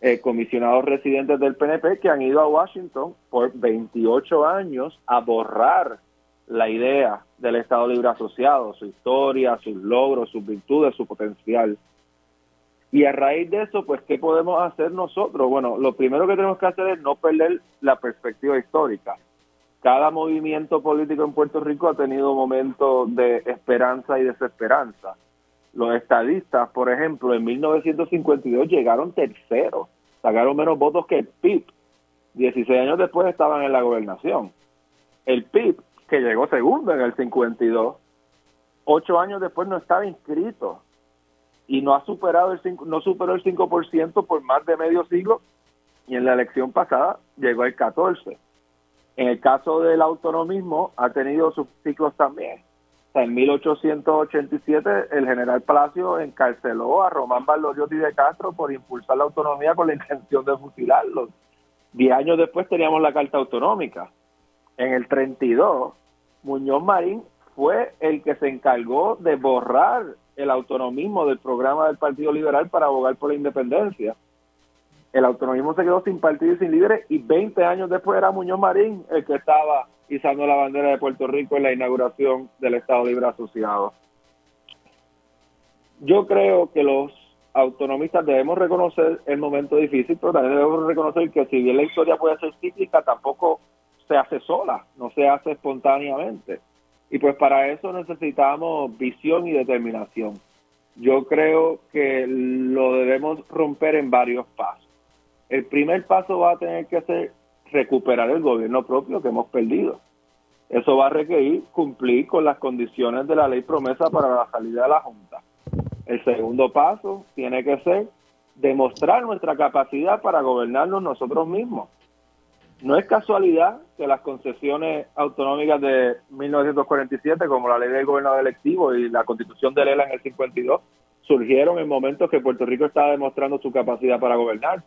eh, comisionados residentes del PNP que han ido a Washington por 28 años a borrar la idea del Estado Libre Asociado, su historia, sus logros, sus virtudes, su potencial. Y a raíz de eso, pues, ¿qué podemos hacer nosotros? Bueno, lo primero que tenemos que hacer es no perder la perspectiva histórica. Cada movimiento político en Puerto Rico ha tenido momentos de esperanza y desesperanza. Los estadistas, por ejemplo, en 1952 llegaron terceros, sacaron menos votos que el PIB. 16 años después estaban en la gobernación. El PIB, que llegó segundo en el 52, ocho años después no estaba inscrito y no ha superado el no superó el 5% por más de medio siglo y en la elección pasada llegó al 14. En el caso del autonomismo ha tenido sus ciclos también. en 1887 el general Palacio encarceló a Román Valdoriotti de Castro por impulsar la autonomía con la intención de fusilarlo. Diez años después teníamos la Carta Autonómica. En el 32, Muñoz Marín fue el que se encargó de borrar el autonomismo del programa del Partido Liberal para abogar por la independencia. El autonomismo se quedó sin partido y sin líderes y 20 años después era Muñoz Marín el que estaba izando la bandera de Puerto Rico en la inauguración del Estado Libre Asociado. Yo creo que los autonomistas debemos reconocer el momento difícil, pero también debemos reconocer que si bien la historia puede ser cíclica, tampoco se hace sola, no se hace espontáneamente. Y pues para eso necesitamos visión y determinación. Yo creo que lo debemos romper en varios pasos. El primer paso va a tener que ser recuperar el gobierno propio que hemos perdido. Eso va a requerir cumplir con las condiciones de la ley promesa para la salida de la Junta. El segundo paso tiene que ser demostrar nuestra capacidad para gobernarnos nosotros mismos. No es casualidad que las concesiones autonómicas de 1947, como la ley del gobernador electivo y la constitución de Lela en el 52, surgieron en momentos que Puerto Rico estaba demostrando su capacidad para gobernar.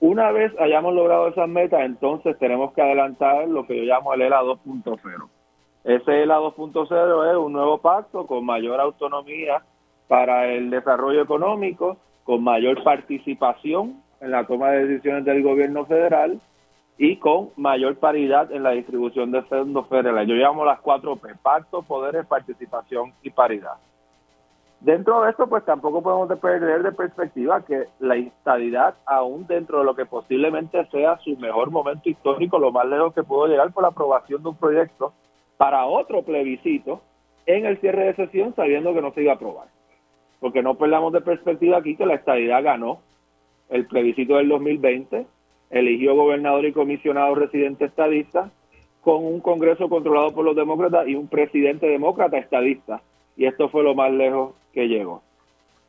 Una vez hayamos logrado esas metas, entonces tenemos que adelantar lo que yo llamo el ELA 2.0. Ese ELA 2.0 es un nuevo pacto con mayor autonomía para el desarrollo económico, con mayor participación en la toma de decisiones del gobierno federal y con mayor paridad en la distribución de fondos federales. Yo llamo las cuatro P, pacto, poderes, participación y paridad. Dentro de esto, pues tampoco podemos perder de perspectiva que la estadidad, aún dentro de lo que posiblemente sea su mejor momento histórico, lo más lejos que pudo llegar por la aprobación de un proyecto para otro plebiscito en el cierre de sesión, sabiendo que no se iba a aprobar. Porque no perdamos de perspectiva aquí que la estadidad ganó el plebiscito del 2020, eligió gobernador y comisionado residente estadista con un Congreso controlado por los demócratas y un presidente demócrata estadista. Y esto fue lo más lejos que llegó.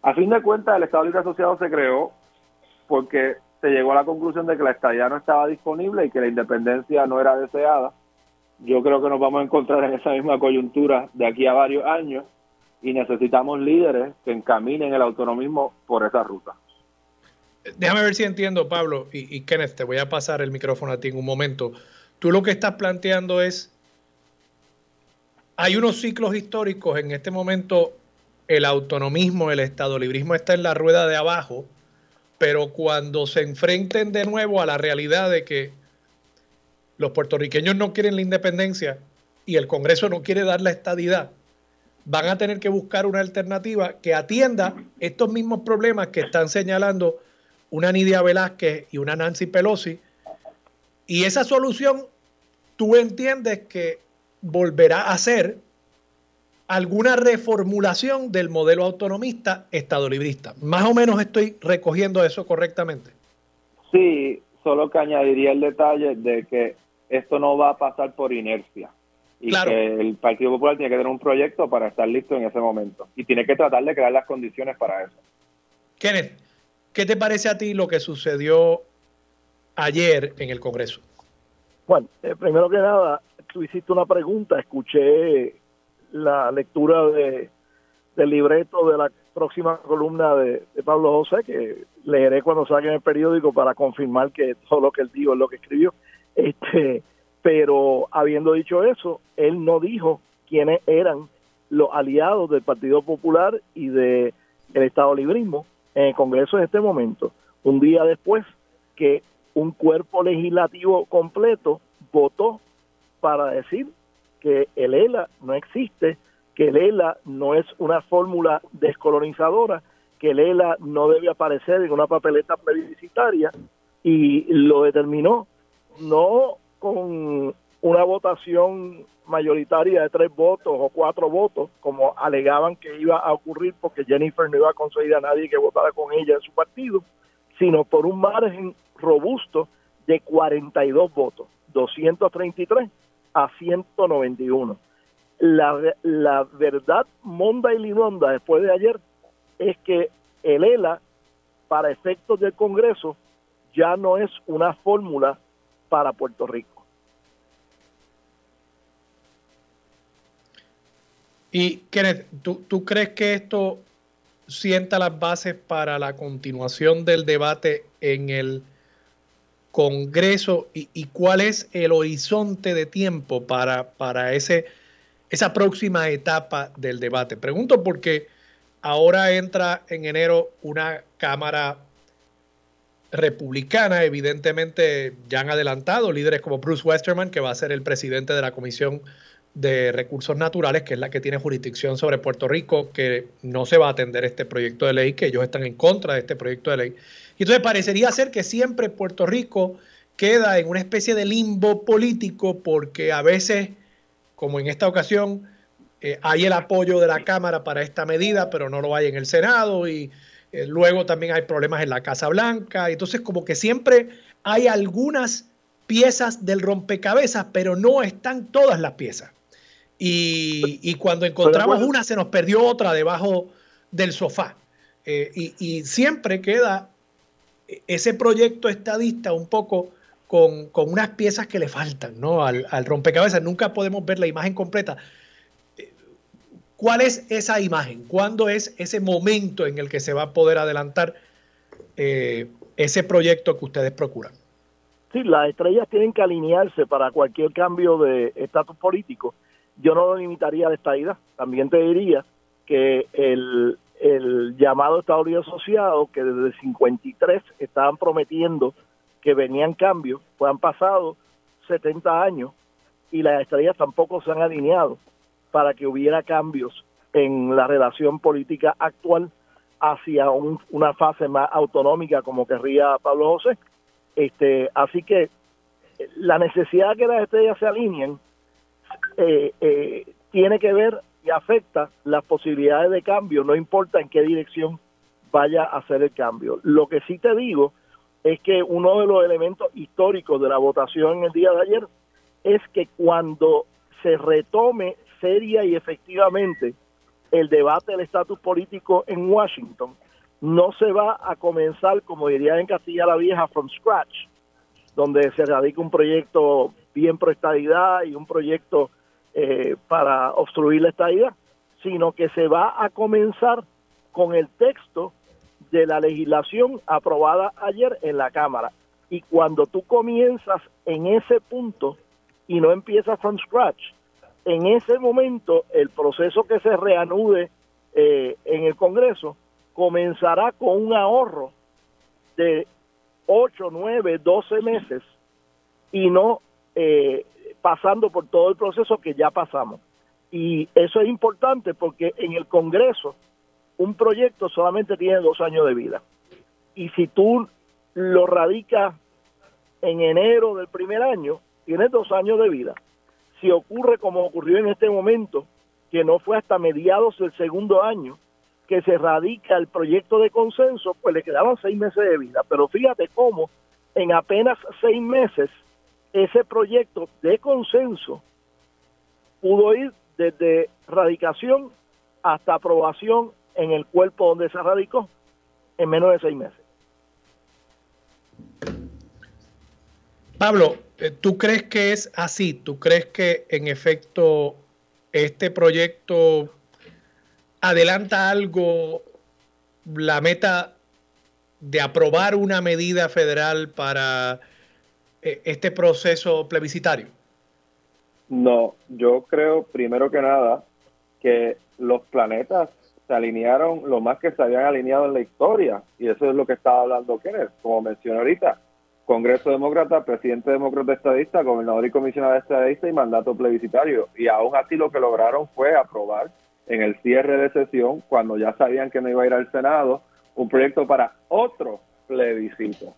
A fin de cuentas, el Estado Libre Asociado se creó porque se llegó a la conclusión de que la estadía no estaba disponible y que la independencia no era deseada. Yo creo que nos vamos a encontrar en esa misma coyuntura de aquí a varios años y necesitamos líderes que encaminen el autonomismo por esa ruta. Déjame ver si entiendo, Pablo, y, Kenneth, te voy a pasar el micrófono a ti en un momento. Tú lo que estás planteando es, hay unos ciclos históricos, en este momento el autonomismo, el estado librismo está en la rueda de abajo, pero cuando se enfrenten de nuevo a la realidad de que los puertorriqueños no quieren la independencia y el Congreso no quiere dar la estadidad, van a tener que buscar una alternativa que atienda estos mismos problemas que están señalando una Nidia Velázquez y una Nancy Pelosi. Y esa solución, tú entiendes que volverá a ser alguna reformulación del modelo autonomista estadolibrista. Más o menos estoy recogiendo eso correctamente. Sí, solo que añadiría el detalle de que esto no va a pasar por inercia y que el Partido Popular tiene que tener un proyecto para estar listo en ese momento y tiene que tratar de crear las condiciones para eso. Kenneth, ¿Qué te parece a ti lo que sucedió ayer en el Congreso? Bueno, eh, primero que nada, tú hiciste una pregunta, escuché la lectura de, del libreto de la próxima columna de, Pablo José, que leeré cuando salga el periódico para confirmar que todo lo que él dijo es lo que escribió. Este, pero habiendo dicho eso, él no dijo quiénes eran los aliados del Partido Popular y del Estado Librismo en el Congreso en este momento, un día después que un cuerpo legislativo completo votó para decir que el ELA no existe, que el ELA no es una fórmula descolonizadora, que el ELA no debe aparecer en una papeleta plebiscitaria y lo determinó no con una votación mayoritaria de tres votos o cuatro votos, como alegaban que iba a ocurrir porque Jennifer no iba a conseguir a nadie que votara con ella en su partido, sino por un margen robusto de 42 votos, 233 a 191. La, la verdad monda y linonda después de ayer es que el ELA, para efectos del Congreso, ya no es una fórmula para Puerto Rico. Y Kenneth, ¿tú, ¿tú crees que esto sienta las bases para la continuación del debate en el Congreso y, cuál es el horizonte de tiempo para, para ese, esa próxima etapa del debate. Pregunto porque ahora entra en enero una Cámara republicana, evidentemente ya han adelantado líderes como Bruce Westerman, que va a ser el presidente de la Comisión de Recursos Naturales, que es la que tiene jurisdicción sobre Puerto Rico, que no se va a atender este proyecto de ley, que ellos están en contra de este proyecto de ley. Y entonces parecería ser que siempre Puerto Rico queda en una especie de limbo político porque a veces, como en esta ocasión, eh, hay el apoyo de la Cámara para esta medida, pero no lo hay en el Senado y eh, luego también hay problemas en la Casa Blanca. Entonces como que siempre hay algunas piezas del rompecabezas, pero no están todas las piezas. Y, cuando encontramos una, se nos perdió otra debajo del sofá. Eh, y, siempre queda ese proyecto estadista un poco con, unas piezas que le faltan ¿no? al, rompecabezas. Nunca podemos ver la imagen completa. Eh, ¿Cuál es esa imagen? ¿Cuándo es ese momento en el que se va a poder adelantar eh, ese proyecto que ustedes procuran? Sí, las estrellas tienen que alinearse para cualquier cambio de estatus político yo no lo limitaría a esta idea. También te diría que el, llamado Estados Unidos Asociado, que desde el 53 estaban prometiendo que venían cambios, pues han pasado 70 años y las estrellas tampoco se han alineado para que hubiera cambios en la relación política actual hacia una fase más autonómica como querría Pablo José. Este, así que la necesidad de que las estrellas se alineen eh, eh, tiene que ver y afecta las posibilidades de cambio, no importa en qué dirección vaya a hacer el cambio. Lo que sí te digo es que uno de los elementos históricos de la votación en el día de ayer es que cuando se retome seria y efectivamente el debate del estatus político en Washington, no se va a comenzar, como diría en Castilla la Vieja, from scratch, donde se radica un proyecto bien pro estadidad y un proyecto eh, para obstruir la estadidad, sino que se va a comenzar con el texto de la legislación aprobada ayer en la Cámara. Y cuando tú comienzas en ese punto y no empiezas from scratch, en ese momento el proceso que se reanude eh, en el Congreso comenzará con un ahorro de 8, 9, 12 meses y no eh, pasando por todo el proceso que ya pasamos. Y eso es importante porque en el Congreso un proyecto solamente tiene dos años de vida. Y si tú lo radicas en enero del primer año, tiene dos años de vida. Si ocurre como ocurrió en este momento, que no fue hasta mediados del segundo año que se radica el proyecto de consenso, pues le quedaban seis meses de vida. Pero fíjate cómo en apenas seis meses ese proyecto de consenso pudo ir desde radicación hasta aprobación en el cuerpo donde se radicó en menos de seis meses. Pablo, eh, ¿tú crees que es así? ¿Tú crees que en efecto este proyecto adelanta algo la meta de aprobar una medida federal para este proceso plebiscitario? No, yo creo primero que nada que los planetas se alinearon lo más que se habían alineado en la historia y eso es lo que estaba hablando Kenneth, como mencioné ahorita. Congreso Demócrata, presidente demócrata estadista, gobernador y comisionado estadista y mandato plebiscitario. Y aún así lo que lograron fue aprobar en el cierre de sesión, cuando ya sabían que no iba a ir al Senado, un proyecto para otro plebiscito.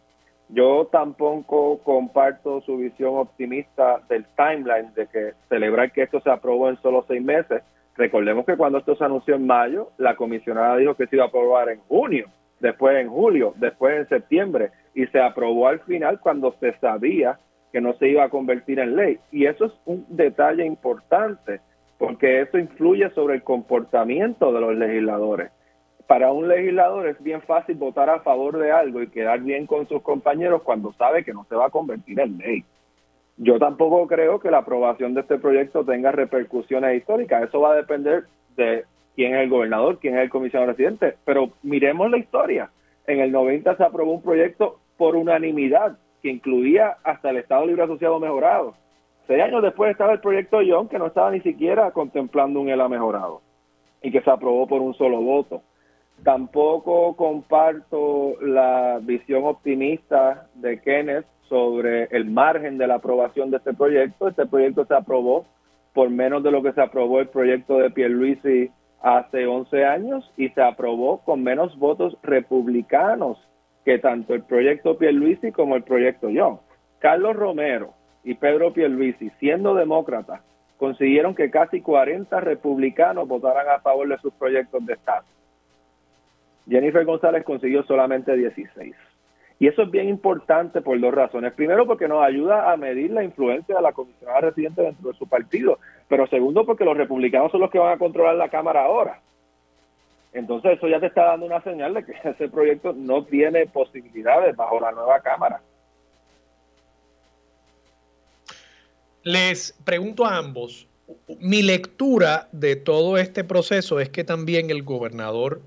Yo tampoco comparto su visión optimista del timeline de que celebrar que esto se aprobó en solo seis meses. Recordemos que cuando esto se anunció en mayo, la comisionada dijo que se iba a aprobar en junio, después en julio, después en septiembre, y se aprobó al final cuando se sabía que no se iba a convertir en ley. Y eso es un detalle importante, porque eso influye sobre el comportamiento de los legisladores. Para un legislador es bien fácil votar a favor de algo y quedar bien con sus compañeros cuando sabe que no se va a convertir en ley. Yo tampoco creo que la aprobación de este proyecto tenga repercusiones históricas. Eso va a depender de quién es el gobernador, quién es el comisionado residente. Pero miremos la historia. En el 90 se aprobó un proyecto por unanimidad que incluía hasta el Estado Libre Asociado mejorado. Seis años después estaba el proyecto Young, que no estaba ni siquiera contemplando un ELA mejorado y que se aprobó por un solo voto. Tampoco comparto la visión optimista de Kenneth sobre el margen de la aprobación de este proyecto. Este proyecto se aprobó por menos de lo que se aprobó el proyecto de Pierluisi hace 11 años y se aprobó con menos votos republicanos que tanto el proyecto Pierluisi como el proyecto Young. Carlos Romero y Pedro Pierluisi, siendo demócratas, consiguieron que casi 40 republicanos votaran a favor de sus proyectos de Estado. Jennifer González consiguió solamente 16. Y eso es bien importante por dos razones. Primero, porque nos ayuda a medir la influencia de la comisionada residente dentro de su partido. Pero segundo, porque los republicanos son los que van a controlar la Cámara ahora. Entonces, eso ya te está dando una señal de que [laughs] ese proyecto no tiene posibilidades bajo la nueva Cámara. Les pregunto a ambos, mi lectura de todo este proceso es que también el gobernador,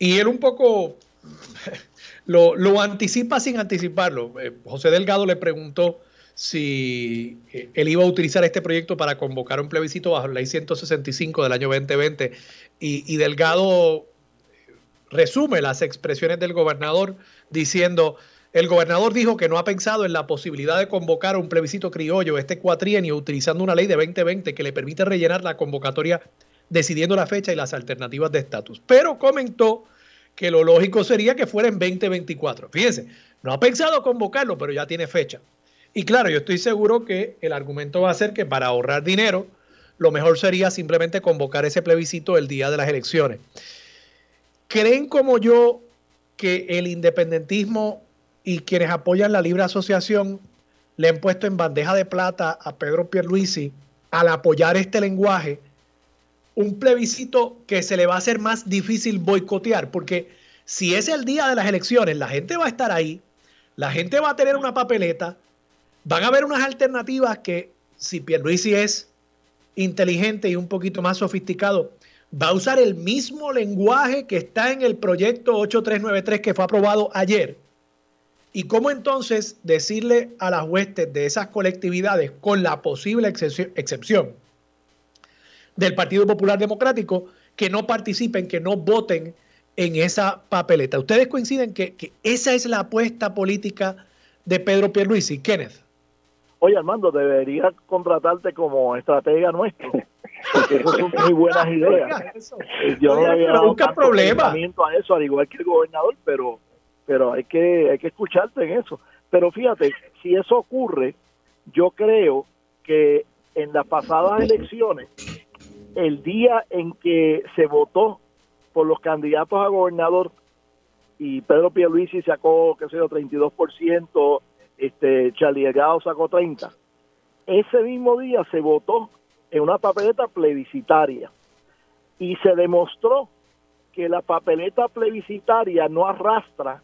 y él un poco [laughs] lo, anticipa sin anticiparlo. Eh, José Delgado le preguntó si eh, él iba a utilizar este proyecto para convocar un plebiscito bajo la ley 165 del año 2020 y, Delgado resume las expresiones del gobernador diciendo, el gobernador dijo que no ha pensado en la posibilidad de convocar un plebiscito criollo este cuatrienio utilizando una ley de 2020 que le permite rellenar la convocatoria decidiendo la fecha y las alternativas de estatus. Pero comentó que lo lógico sería que fuera en 2024. Fíjense, no ha pensado convocarlo, pero ya tiene fecha. Y claro, yo estoy seguro que el argumento va a ser que para ahorrar dinero, lo mejor sería simplemente convocar ese plebiscito el día de las elecciones. ¿Creen como yo que el independentismo y quienes apoyan la libre asociación le han puesto en bandeja de plata a Pedro Pierluisi al apoyar este lenguaje un plebiscito que se le va a hacer más difícil boicotear, porque si es el día de las elecciones, la gente va a estar ahí, la gente va a tener una papeleta, van a haber unas alternativas que si Pierluisi es inteligente y un poquito más sofisticado, va a usar el mismo lenguaje que está en el proyecto 8393 que fue aprobado ayer. ¿Y cómo entonces decirle a las huestes de esas colectividades, con la posible excepción del Partido Popular Democrático que no participen, que no voten en esa papeleta. ¿Ustedes coinciden que, esa es la apuesta política de Pedro Pierluisi? Kenneth. Oye, Armando, debería contratarte como estratega nuestro. [laughs] Porque eso son muy buenas [laughs] ideas. Yo no había dado problema. a eso, al igual que el gobernador, pero pero hay que hay que escucharte en eso. Pero fíjate, si eso ocurre, yo creo que en las pasadas elecciones el día en que se votó por los candidatos a gobernador y Pedro Pierluisi sacó, qué sé yo, 32%, este, Charlie Delgado sacó 30%, ese mismo día se votó en una papeleta plebiscitaria y se demostró que la papeleta plebiscitaria no arrastra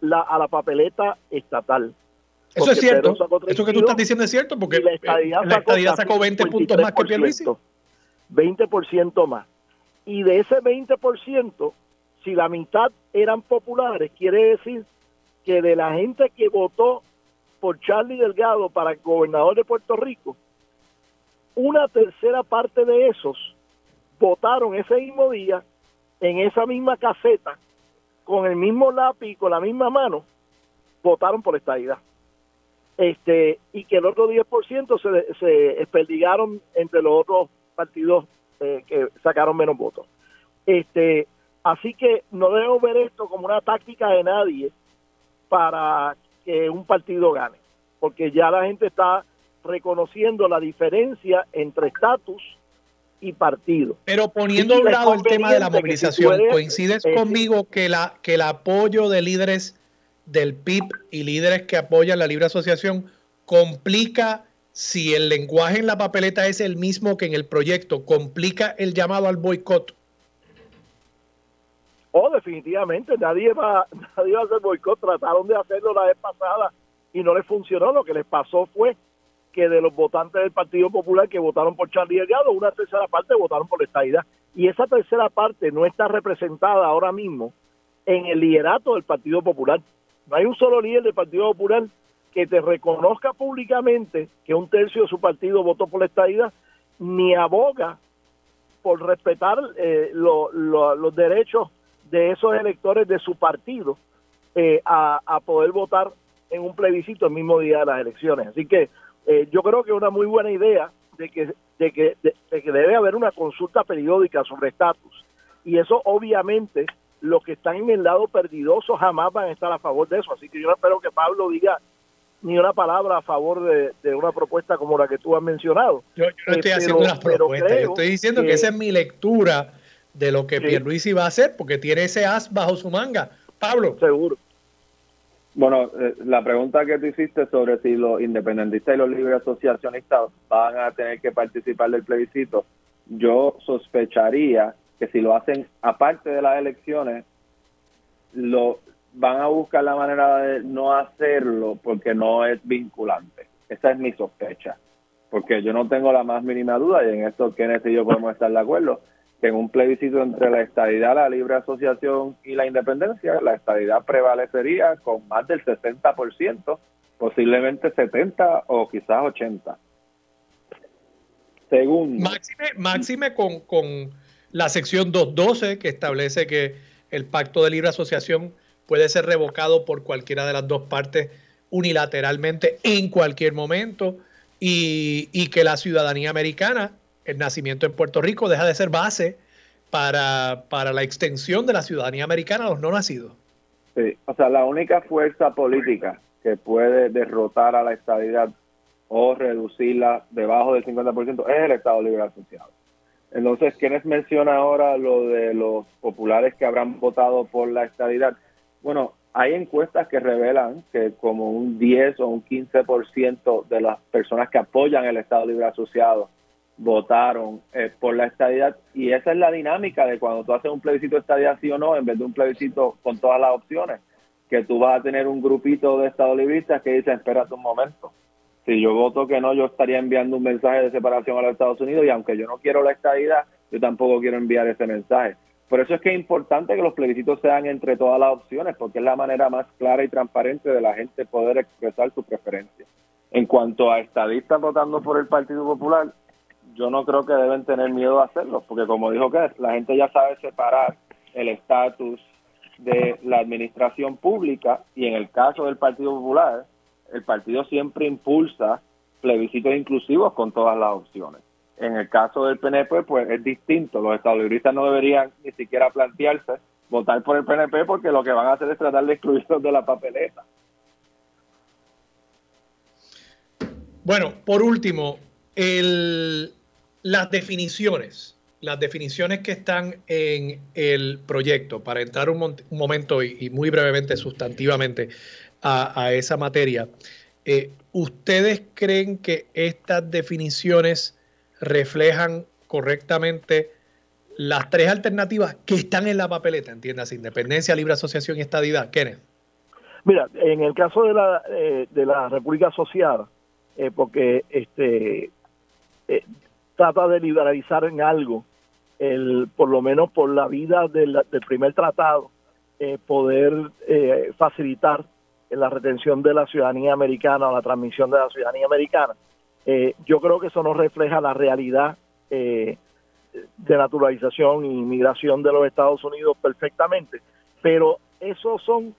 la, a la papeleta estatal. Eso es cierto. Eso que tú estás diciendo es cierto porque la estadía, sacó, 20 puntos más que Pierluisi. 20% más. Y de ese 20%, si la mitad eran populares, quiere decir que de la gente que votó por Charlie Delgado para gobernador de Puerto Rico, una tercera parte de esos votaron ese mismo día en esa misma caseta, con el mismo lápiz, con la misma mano, votaron por esta idea. Este, y que el otro 10% se, se desperdigaron entre los otros partidos eh, que sacaron menos votos. Este, así que no debemos ver esto como una táctica de nadie para que un partido gane, porque ya la gente está reconociendo la diferencia entre estatus y partido. Pero poniendo a un lado el tema de la movilización, ¿coincides conmigo que, la, que el apoyo de líderes del PIB y líderes que apoyan la libre asociación complica si el lenguaje en la papeleta es el mismo que en el proyecto, complica el llamado al boicot. Oh, definitivamente, nadie va, [laughs] nadie va a hacer boicot. Trataron de hacerlo la vez pasada y no les funcionó. Lo que les pasó fue que de los votantes del Partido Popular que votaron por Charlie Delgado, una tercera parte votaron por la estadidad. Y esa tercera parte no está representada ahora mismo en el liderato del Partido Popular. No hay un solo líder del Partido Popular que te reconozca públicamente que un tercio de su partido votó por la estadidad, ni aboga por respetar eh, los derechos de esos electores de su partido eh, a, a, poder votar en un plebiscito el mismo día de las elecciones. Así que eh, yo creo que es una muy buena idea de que, de que, de, que debe haber una consulta periódica sobre estatus. Y eso obviamente los que están en el lado perdidoso jamás van a estar a favor de eso. Así que yo espero que Pablo diga ni una palabra a favor de, una propuesta como la que tú has mencionado. Yo, no estoy eh, haciendo unas propuestas, yo estoy diciendo que, esa es mi lectura de lo que sí. Pierluisi va a hacer, porque tiene ese as bajo su manga. Pablo. Seguro. Bueno, eh, la pregunta que tú hiciste sobre si los independentistas y los libres asociacionistas van a tener que participar del plebiscito, yo sospecharía que si lo hacen aparte de las elecciones, lo van a buscar la manera de no hacerlo porque no es vinculante. Esa es mi sospecha. Porque yo no tengo la más mínima duda, y en esto Kenneth y yo podemos estar de acuerdo, en un plebiscito entre la estadidad, la libre asociación y la independencia, la estadidad prevalecería con más del 60%, posiblemente 70 o quizás 80. Segundo. Máxime, máxime con, con la sección 212 que establece que el pacto de libre asociación puede ser revocado por cualquiera de las dos partes unilateralmente en cualquier momento y, y que la ciudadanía americana el nacimiento en Puerto Rico deja de ser base para, para la extensión de la ciudadanía americana a los no nacidos. Sí, o sea, la única fuerza política que puede derrotar a la estabilidad o reducirla debajo del 50% es el Estado Libre Asociado. Entonces, ¿quiénes menciona ahora lo de los populares que habrán votado por la estabilidad? Bueno, hay encuestas que revelan que como un 10 o un 15% de las personas que apoyan el Estado Libre Asociado votaron eh, por la estadidad. Y esa es la dinámica de cuando tú haces un plebiscito estadidad sí o no en vez de un plebiscito con todas las opciones que tú vas a tener un grupito de estado libristas que dicen espérate un momento si yo voto que no yo estaría enviando un mensaje de separación a los Estados Unidos y aunque yo no quiero la estadidad yo tampoco quiero enviar ese mensaje por eso es que es importante que los plebiscitos sean entre todas las opciones porque es la manera más clara y transparente de la gente poder expresar su preferencia en cuanto a estadistas votando por el Partido Popular yo no creo que deben tener miedo a hacerlo, porque como dijo que la gente ya sabe separar el estatus de la administración pública y en el caso del Partido Popular, el partido siempre impulsa plebiscitos inclusivos con todas las opciones. En el caso del PNP, pues es distinto. Los estadolibristas no deberían ni siquiera plantearse votar por el PNP porque lo que van a hacer es tratar de excluirlos de la papeleta. Bueno, por último, las definiciones, las definiciones que están en el proyecto, para entrar un, momento y, muy brevemente, sustantivamente, a, esa materia, eh, ¿ustedes creen que estas definiciones reflejan correctamente las tres alternativas que están en la papeleta, entiendas, independencia, libre asociación y estadidad? Kenneth. Mira, en el caso de la, eh, de la República Asociada, eh, porque este trata de liberalizar en algo, el, por lo menos por la vida del, primer tratado, eh, poder eh, facilitar la retención de la ciudadanía americana o la transmisión de la ciudadanía americana. Eh, yo creo que eso no refleja la realidad de naturalización y inmigración de los Estados Unidos perfectamente, pero eso son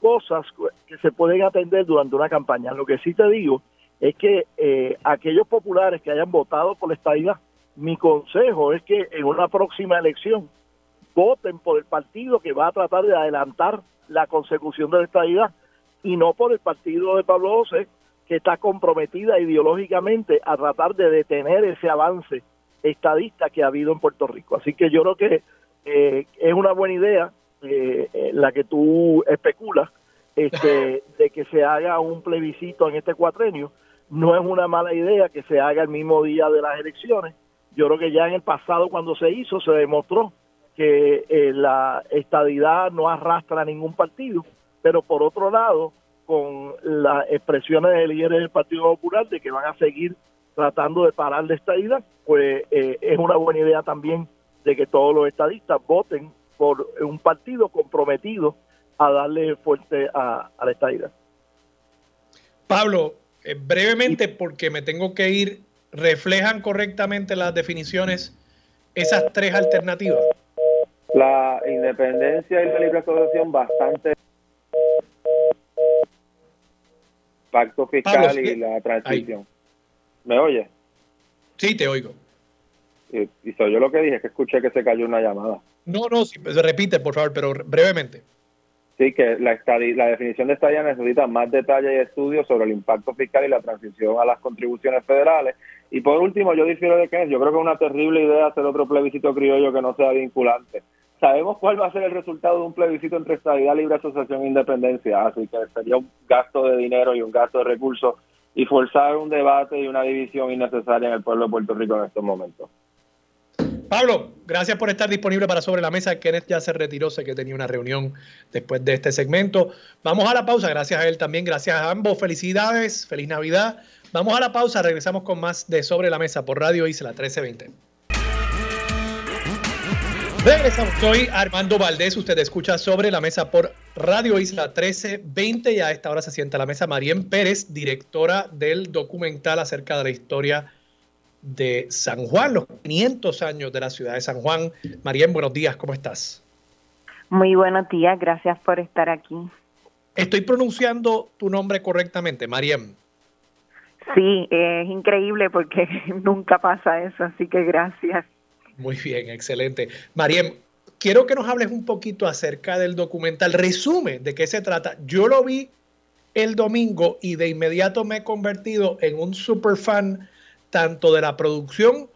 cosas que se pueden atender durante una campaña. Lo que sí te digo es que eh, aquellos populares que hayan votado por la estadidad, mi consejo es que en una próxima elección voten por el partido que va a tratar de adelantar la consecución de la estadidad y no por el partido de Pablo José, que está comprometida ideológicamente a tratar de detener ese avance estadista que ha habido en Puerto Rico. Así que yo creo que eh, es una buena idea eh, la que tú especulas este, [laughs] de que se haga un plebiscito en este cuatrenio, no es una mala idea que se haga el mismo día de las elecciones. Yo creo que ya en el pasado cuando se hizo se demostró que eh, la estadidad no arrastra a ningún partido, pero por otro lado, con las expresiones de líderes del Partido Popular de que van a seguir tratando de parar la estadidad, pues eh, es una buena idea también de que todos los estadistas voten por un partido comprometido a darle fuerte a, la estadidad. Pablo, eh, brevemente, porque me tengo que ir, ¿reflejan correctamente las definiciones esas tres alternativas? La independencia y la libre asociación bastante pacto fiscal y la transición. ¿Me oye? Sí, te oigo. Y, soy yo lo que dije, que escuché que se cayó una llamada. No, no, sí, pues, repite, por favor, pero brevemente. Sí, que la, la definición de estadía necesita más detalle y estudios sobre el impacto fiscal y la transición a las contribuciones federales. Y por último, yo difiero de que yo creo que es una terrible idea hacer otro plebiscito criollo que no sea vinculante. Sabemos cuál va a ser el resultado de un plebiscito entre estadía, libre asociación e independencia, así que sería un gasto de dinero y un gasto de recursos y forzar un debate y una división innecesaria en el pueblo de Puerto Rico en estos momentos. Pablo, gracias por estar disponible para Sobre la Mesa. Kenneth ya se retiró, sé que tenía una reunión después de este segmento. Vamos a la pausa, gracias a él también, gracias a ambos. Felicidades, feliz Navidad. Vamos a la pausa, regresamos con más de Sobre la Mesa por Radio Isla 1320. Regresamos, soy Armando Valdés, usted escucha Sobre la Mesa por Radio Isla 1320 y a esta hora se sienta a la mesa Marien Pérez, directora del documental acerca de la historia de San Juan, los 500 años de la ciudad de San Juan. Marien, buenos días, ¿cómo estás? Muy buenos días, gracias por estar aquí. Estoy pronunciando tu nombre correctamente, Mariem. Sí, es increíble porque [laughs] nunca pasa eso, así que gracias. Muy bien, excelente. Mariem, quiero que nos hables un poquito acerca del documental. Resume de qué se trata. Yo lo vi el domingo y de inmediato me he convertido en un super fan tanto de la producción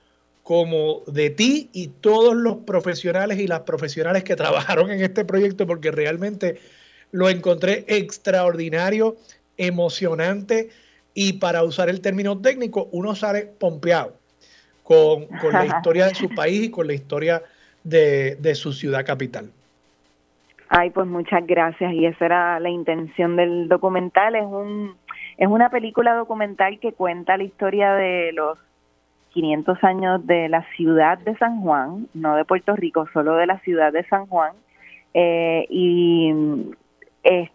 como de ti y todos los profesionales y las profesionales que trabajaron en este proyecto, porque realmente lo encontré extraordinario, emocionante y para usar el término técnico, uno sale pompeado con, la [laughs] historia de su país y con la historia de, de su ciudad capital. Ay, pues muchas gracias y esa era la intención del documental. Es un es una película documental que cuenta la historia de los 500 años de la ciudad de San Juan, no de Puerto Rico, solo de la ciudad de San Juan. Eh, y es,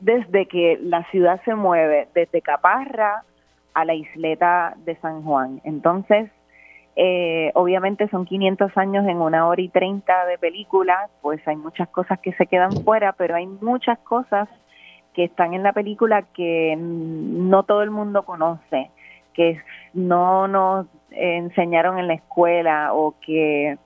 desde que la ciudad se mueve, desde Caparra a la isleta de San Juan. Entonces, eh, obviamente son 500 años en una hora y 30 de película, pues hay muchas cosas que se quedan fuera, pero hay muchas cosas que están en la película que no todo el mundo conoce, que no nos enseñaron en la escuela o que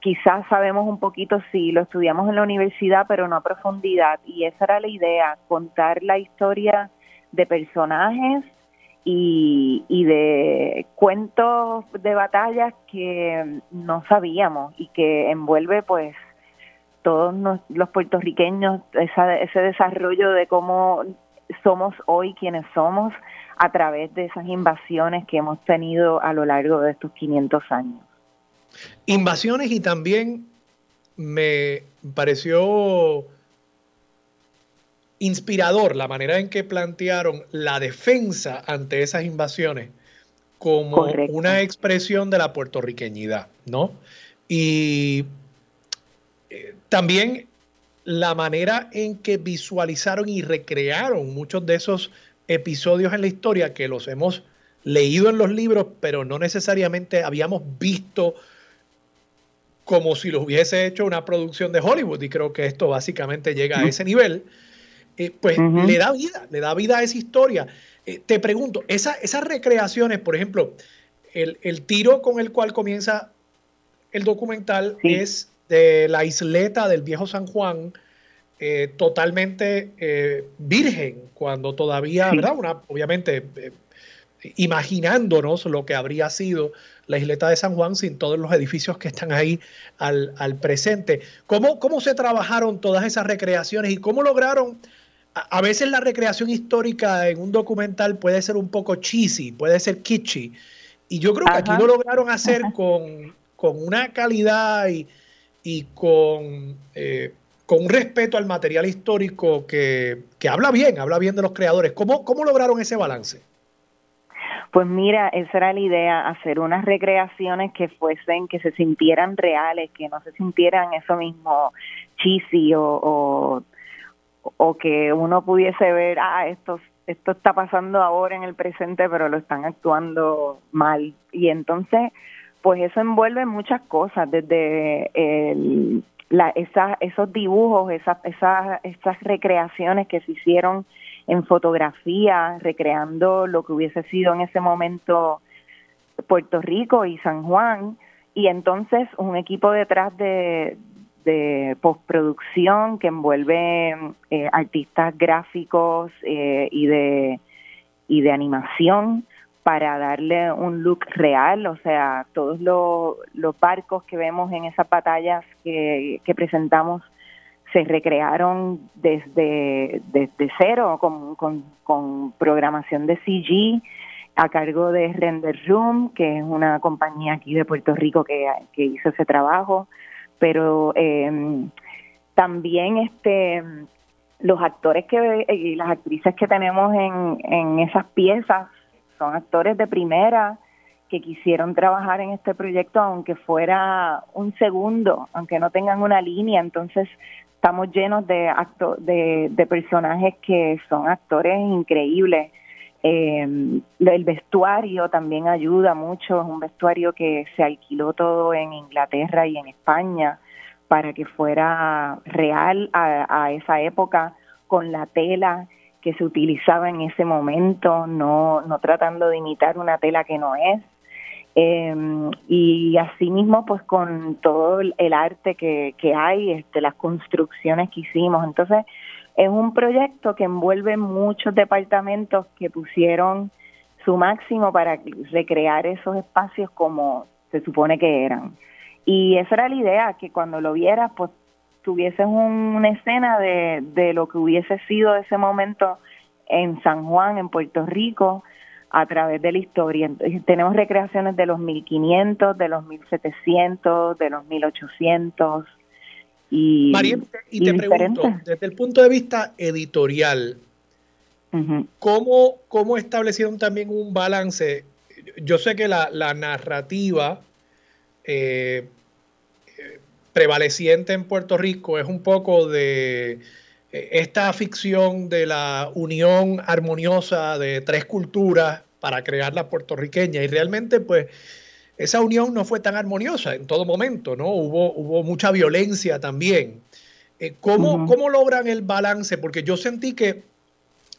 quizás sabemos un poquito si lo estudiamos en la universidad, pero no a profundidad. Y esa era la idea, contar la historia de personajes y, y de cuentos de batallas que no sabíamos y que envuelve pues todos los puertorriqueños ese desarrollo de cómo somos hoy quienes somos a través de esas invasiones que hemos tenido a lo largo de estos 500 años. Invasiones y también me pareció inspirador la manera en que plantearon la defensa ante esas invasiones como una expresión de la puertorriqueñidad, ¿no? Y también la manera en que visualizaron y recrearon muchos de esos episodios en la historia que los hemos leído en los libros, pero no necesariamente habíamos visto como si los hubiese hecho una producción de Hollywood, y creo que esto básicamente llega a ese nivel, eh, pues le da vida, le da vida a esa historia. Eh, te pregunto, esas recreaciones, por ejemplo, el, tiro con el cual comienza el documental es de la isleta del viejo San Juan, eh, totalmente eh, virgen, cuando todavía, ¿verdad? Una, obviamente, eh, imaginándonos lo que habría sido la isleta de San Juan sin todos los edificios que están ahí al, presente. ¿Cómo, ¿Cómo se trabajaron todas esas recreaciones y cómo lograron a veces la recreación histórica en un documental puede ser un poco cheesy, puede ser kitschy. Y yo creo que aquí lo lograron hacer con, una calidad y, y con, eh, con un respeto al material histórico que, habla bien, habla bien de los creadores. ¿Cómo, ¿Cómo lograron ese balance? Pues mira, esa era la idea, hacer unas recreaciones que fuesen, que se sintieran reales, que no se sintieran eso mismo cheesy o o que uno pudiese ver, ah, esto, esto está pasando ahora en el presente, pero lo están actuando mal. Y entonces, pues eso envuelve muchas cosas, desde el, la, esa, esos dibujos, esas, esas, esas recreaciones que se hicieron en fotografía, recreando lo que hubiese sido en ese momento Puerto Rico y San Juan, y entonces un equipo detrás de, de postproducción que envuelve eh, artistas gráficos eh, y de y de animación para darle un look real, o sea, todos los, los barcos que vemos en esas batallas que, que presentamos se recrearon desde, desde cero con, con, con programación de CG a cargo de Render Room, que es una compañía aquí de Puerto Rico que, que hizo ese trabajo pero eh, también este los actores que y las actrices que tenemos en, en esas piezas son actores de primera que quisieron trabajar en este proyecto aunque fuera un segundo, aunque no tengan una línea, entonces estamos llenos de acto, de, de personajes que son actores increíbles. Eh, el vestuario también ayuda mucho, es un vestuario que se alquiló todo en Inglaterra y en España para que fuera real a, esa época con la tela que se utilizaba en ese momento, no, no tratando de imitar una tela que no es. Eh, y asimismo, pues con todo el arte que, que hay, este, las construcciones que hicimos. Entonces, es un proyecto que envuelve muchos departamentos que pusieron su máximo para recrear esos espacios como se supone que eran. Y esa era la idea, que cuando lo vieras, pues tuvieses una escena de, de lo que hubiese sido ese momento en San Juan, en Puerto Rico, a través de la historia. tenemos recreaciones de los 1500, de los 1700, de los 1800, y, María, y te pregunto, desde el punto de vista editorial, ¿cómo, establecieron también un balance? Yo sé que la, narrativa eh, prevaleciente en Puerto Rico es un poco de eh, esta ficción de la unión armoniosa de tres culturas para crear la puertorriqueña. Y realmente pues esa unión no fue tan armoniosa en todo momento, ¿no? Hubo, hubo mucha violencia también. Eh, ¿cómo, ¿Cómo logran el balance? Porque yo sentí que,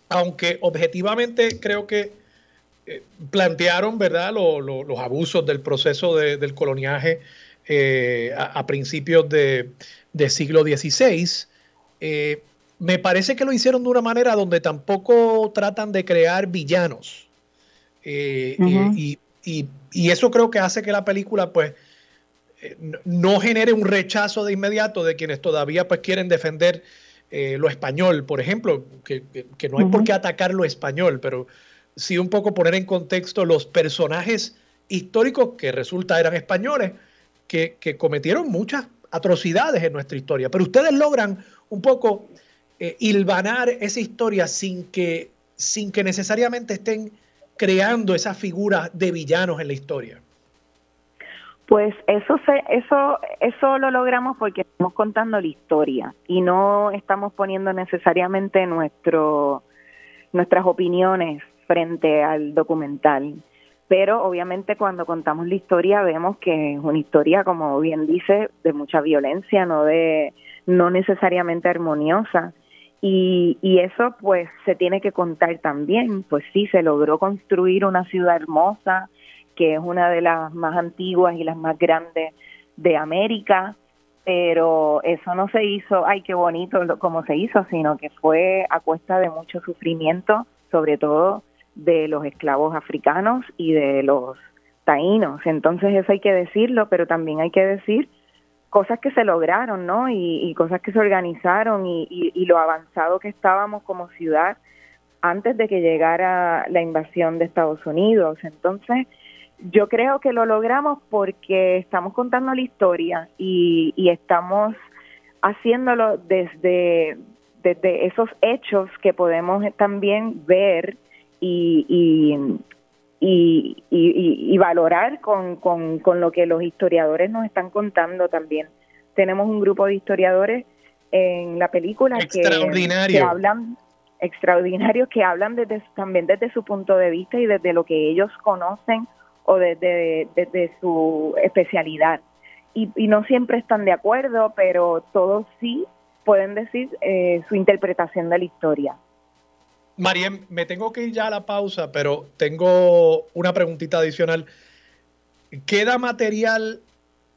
aunque objetivamente creo que eh, plantearon, ¿verdad?, los abusos del proceso del coloniaje eh, a, principios de, siglo XVI, me parece que lo hicieron de una manera donde tampoco tratan de crear villanos. y, y, eso creo que hace que la película, pues, eh, no genere un rechazo de inmediato de quienes todavía pues quieren defender eh, lo español, por ejemplo, que, no hay por qué atacar lo español, pero sí un poco poner en contexto los personajes históricos que resulta eran españoles, que, cometieron muchas atrocidades en nuestra historia, pero ustedes logran un poco eh, hilvanar esa historia sin que, sin que necesariamente estén creando esa figura de villanos en la historia? Pues eso se, eso eso lo logramos porque estamos contando la historia y no estamos poniendo necesariamente nuestro nuestras opiniones frente al documental. Pero obviamente cuando contamos la historia vemos que es una historia, como bien dice, de mucha violencia, no de no necesariamente armoniosa y, y eso pues se tiene que contar también, pues sí, se logró construir una ciudad hermosa, que es una de las más antiguas y las más grandes de América, pero eso no se hizo, ay, qué bonito como se hizo, sino que fue a cuesta de mucho sufrimiento, sobre todo de los esclavos africanos y de los taínos. Entonces eso hay que decirlo, pero también hay que decir cosas que se lograron, ¿no? Y, cosas que se organizaron y, y, lo avanzado que estábamos como ciudad antes de que llegara la invasión de Estados Unidos. Entonces, yo creo que lo logramos porque estamos contando la historia y, y estamos haciéndolo desde, desde esos hechos que podemos también ver y, y, y, valorar con, con, con, lo que los historiadores nos están contando también. Tenemos un grupo de historiadores en la película que, que, hablan extraordinarios que hablan desde también desde su punto de vista y desde lo que ellos conocen o desde, desde su especialidad. Y, y, no siempre están de acuerdo, pero todos sí pueden decir eh, su interpretación de la historia. Mariem, me tengo que ir ya a la pausa, pero tengo una preguntita adicional. ¿Queda material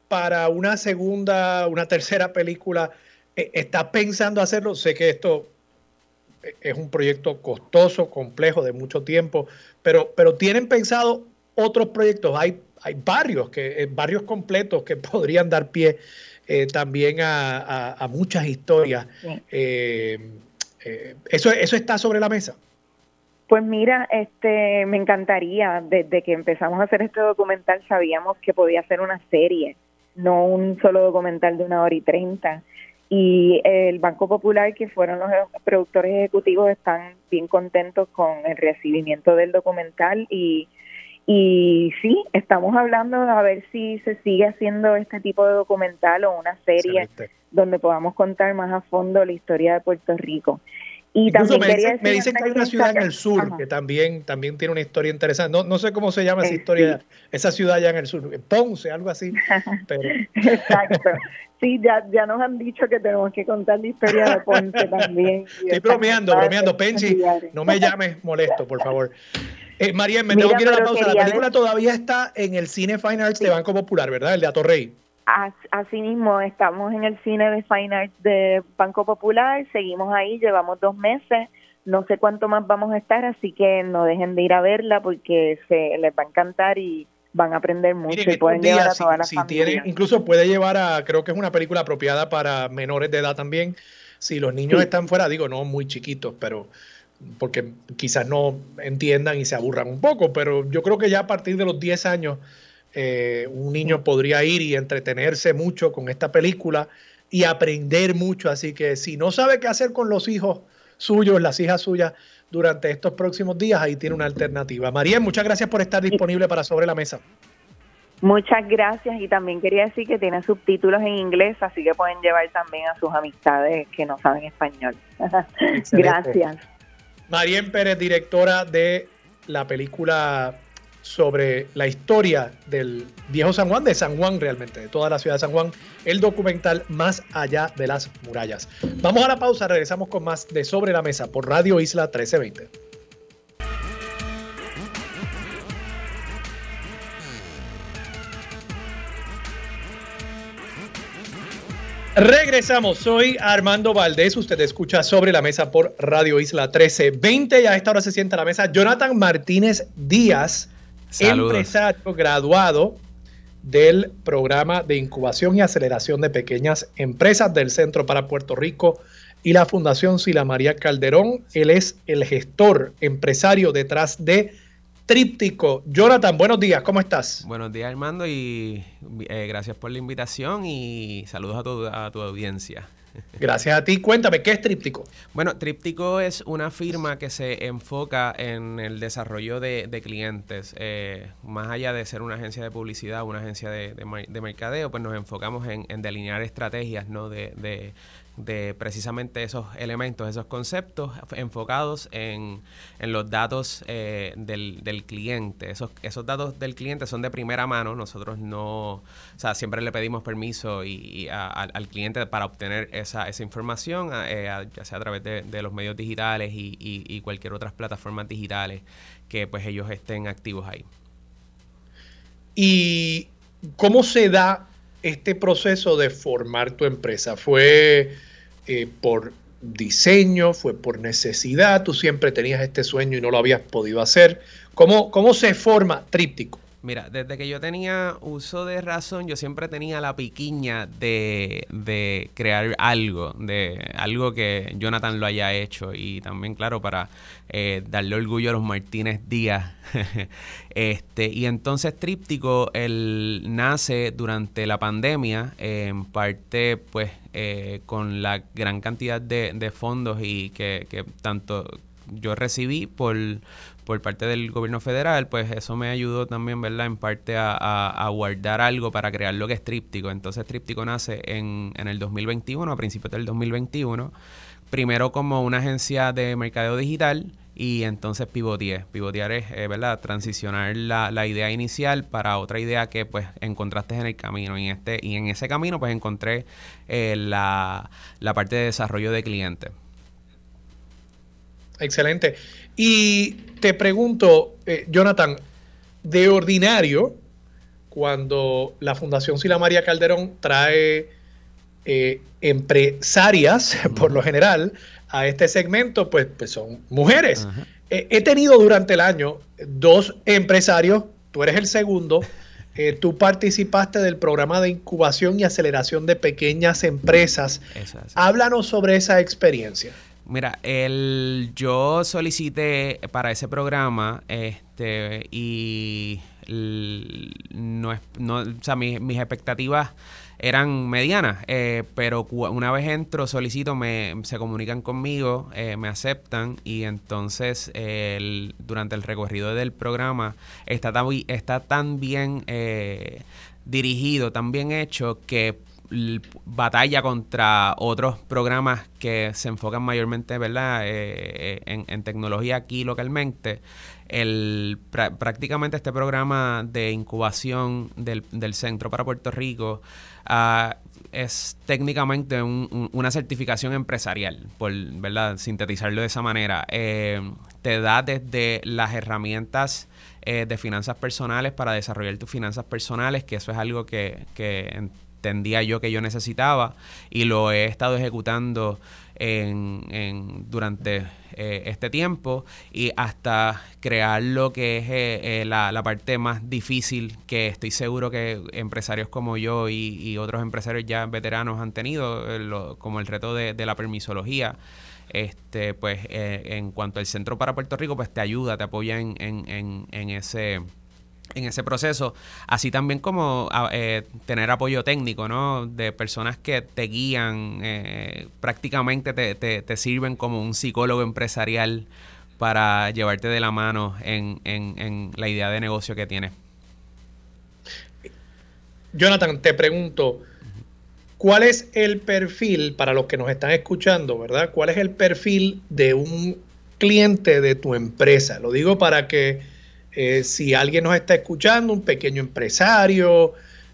para una segunda, una tercera película? Eh, ¿Está pensando hacerlo? Sé que esto es un proyecto costoso, complejo, de mucho tiempo, pero, pero ¿tienen pensado otros proyectos? Hay, hay varios, que, eh, varios completos que [laughs] podrían dar pie eh, también a, muchas historias. Eh, eso, ¿Eso está sobre la mesa? Pues mira, este, me encantaría, desde que empezamos a hacer este documental sabíamos que podía ser una serie, no un solo documental de una hora y treinta. Y el Banco Popular, que fueron los productores ejecutivos, están bien contentos con el recibimiento del documental y, y sí, estamos hablando a ver si se sigue haciendo este tipo de documental o una serie donde podamos contar más a fondo la historia de Puerto Rico. Y también me, dicen, que hay una ciudad en el sur que también, también tiene una historia interesante. No, no sé cómo se llama esa historia, esa ciudad allá en el sur, Ponce, algo así. [laughs] Exacto. Sí, ya, ya nos han dicho que tenemos que contar la historia de Ponce también. Estoy bromeando, bromeando. Pensi, no me llames molesto, por favor. Eh, María, me tengo que ir a la pausa. La película todavía está en el Cine Fine Arts de Banco Popular, ¿verdad? El de Atorrey. Asimismo, estamos en el cine de Fine Arts de Banco Popular, seguimos ahí, llevamos dos meses, no sé cuánto más vamos a estar, así que no dejen de ir a verla porque se les va a encantar y van a aprender mucho y pueden llevar a todas las si incluso puede llevar a, creo que es una película apropiada para menores de edad también, si los niños están fuera, digo, no muy chiquitos, pero porque quizás no entiendan y se aburran un poco, pero yo creo que ya a partir de los 10 años eh, un niño podría ir y entretenerse mucho con esta película y aprender mucho. Así que si no sabe qué hacer con los hijos suyos, las hijas suyas, durante estos próximos días, ahí tiene una alternativa. María, muchas gracias por estar disponible para Sobre la Mesa. Muchas gracias y también quería decir que tiene subtítulos en inglés, así que pueden llevar también a sus amistades que no saben español. [laughs] gracias. María Pérez, directora de la película sobre la historia del viejo San Juan, de San Juan realmente, de toda la ciudad de San Juan, el documental Más allá de las murallas. Vamos a la pausa, regresamos con más de Sobre la Mesa por Radio Isla 1320. Regresamos, soy Armando Valdés, usted escucha sobre la mesa por Radio Isla 1320 y a esta hora se sienta a la mesa Jonathan Martínez Díaz, empresario graduado del programa de incubación y aceleración de pequeñas empresas del Centro para Puerto Rico y la Fundación Sila María Calderón. Él es el gestor empresario detrás de Tríptico. Jonathan, buenos días, ¿cómo estás? Buenos días, Armando, y eh, gracias por la invitación y saludos a tu, a tu audiencia. [laughs] Gracias a ti. Cuéntame, ¿qué es Tríptico? Bueno, Tríptico es una firma que se enfoca en el desarrollo de, clientes. Eh, más allá de ser una agencia de publicidad, una agencia de, mercadeo, pues nos enfocamos en, delinear estrategias ¿no? de, de precisamente esos elementos, esos conceptos enfocados en, los datos eh, del, cliente. Esos, esos datos del cliente son de primera mano. Nosotros no, o sea, siempre le pedimos permiso y, al cliente para obtener esa, esa información, eh, ya sea a través de, los medios digitales y, y, cualquier otras plataformas digitales que pues ellos estén activos ahí. ¿Y cómo se da este proceso de formar tu empresa? ¿Fue eh, por diseño, fue por necesidad, tú siempre tenías este sueño y no lo habías podido hacer. ¿Cómo, cómo se forma Tríptico? Mira, desde que yo tenía uso de razón, yo siempre tenía la piquiña de, de, crear algo, de algo que Jonathan lo haya hecho y también, claro, para eh, darle orgullo a los Martínez Díaz. [laughs] este, y entonces Tríptico, él nace durante la pandemia, en parte, pues, eh, con la gran cantidad de, de fondos y que, que tanto yo recibí por por parte del gobierno federal, pues eso me ayudó también, ¿verdad? En parte a, guardar algo para crear lo que es Tríptico. Entonces Tríptico nace en, en el 2021, a principios del 2021, primero como una agencia de mercadeo digital y entonces pivoteé. Pivotear es, eh, ¿verdad? Transicionar la, la, idea inicial para otra idea que pues encontraste en el camino. Y en, este, y en ese camino pues encontré eh, la, la parte de desarrollo de clientes. Excelente. Y te pregunto, eh, Jonathan, de ordinario, cuando la Fundación Sila María Calderón trae eh, empresarias, [laughs] por lo general, a este segmento, pues, pues son mujeres. Eh, he tenido durante el año dos empresarios, tú eres el segundo, [laughs] tú participaste del programa de incubación y aceleración de pequeñas empresas. Háblanos sobre esa experiencia. Mira, el, yo solicité para ese programa este, y no, no, o sea, mis, expectativas eran medianas, eh, pero una vez entro, solicito, me, se comunican conmigo, eh, me aceptan y entonces el, durante el recorrido del programa está tan, está tan bien eh, dirigido, tan bien hecho que batalla contra otros programas que se enfocan mayormente ¿verdad? Eh, eh, en, tecnología aquí localmente. El, prácticamente este programa de incubación del, Centro para Puerto Rico ah, es técnicamente una certificación empresarial, por ¿verdad? sintetizarlo de esa manera. Eh, te da desde las herramientas de finanzas personales para desarrollar tus finanzas personales, que eso es algo que, que entendía yo que yo necesitaba y lo he estado ejecutando en, durante eh, este tiempo y hasta crear lo que es eh, eh, la, parte más difícil que estoy seguro que empresarios como yo y, otros empresarios ya veteranos han tenido, como el reto de, la permisología. Este, pues en cuanto al Centro para Puerto Rico, pues te ayuda, te apoya en, en, en ese en ese proceso, así también como eh, tener apoyo técnico, ¿no? De personas que te guían, eh, prácticamente te, te, sirven como un psicólogo empresarial para llevarte de la mano en, en, en la idea de negocio que tienes. Jonathan, te pregunto, ¿cuál es el perfil, para los que nos están escuchando, ¿verdad? ¿Cuál es el perfil de un cliente de tu empresa? Lo digo para que eh, si alguien nos está escuchando, un pequeño empresario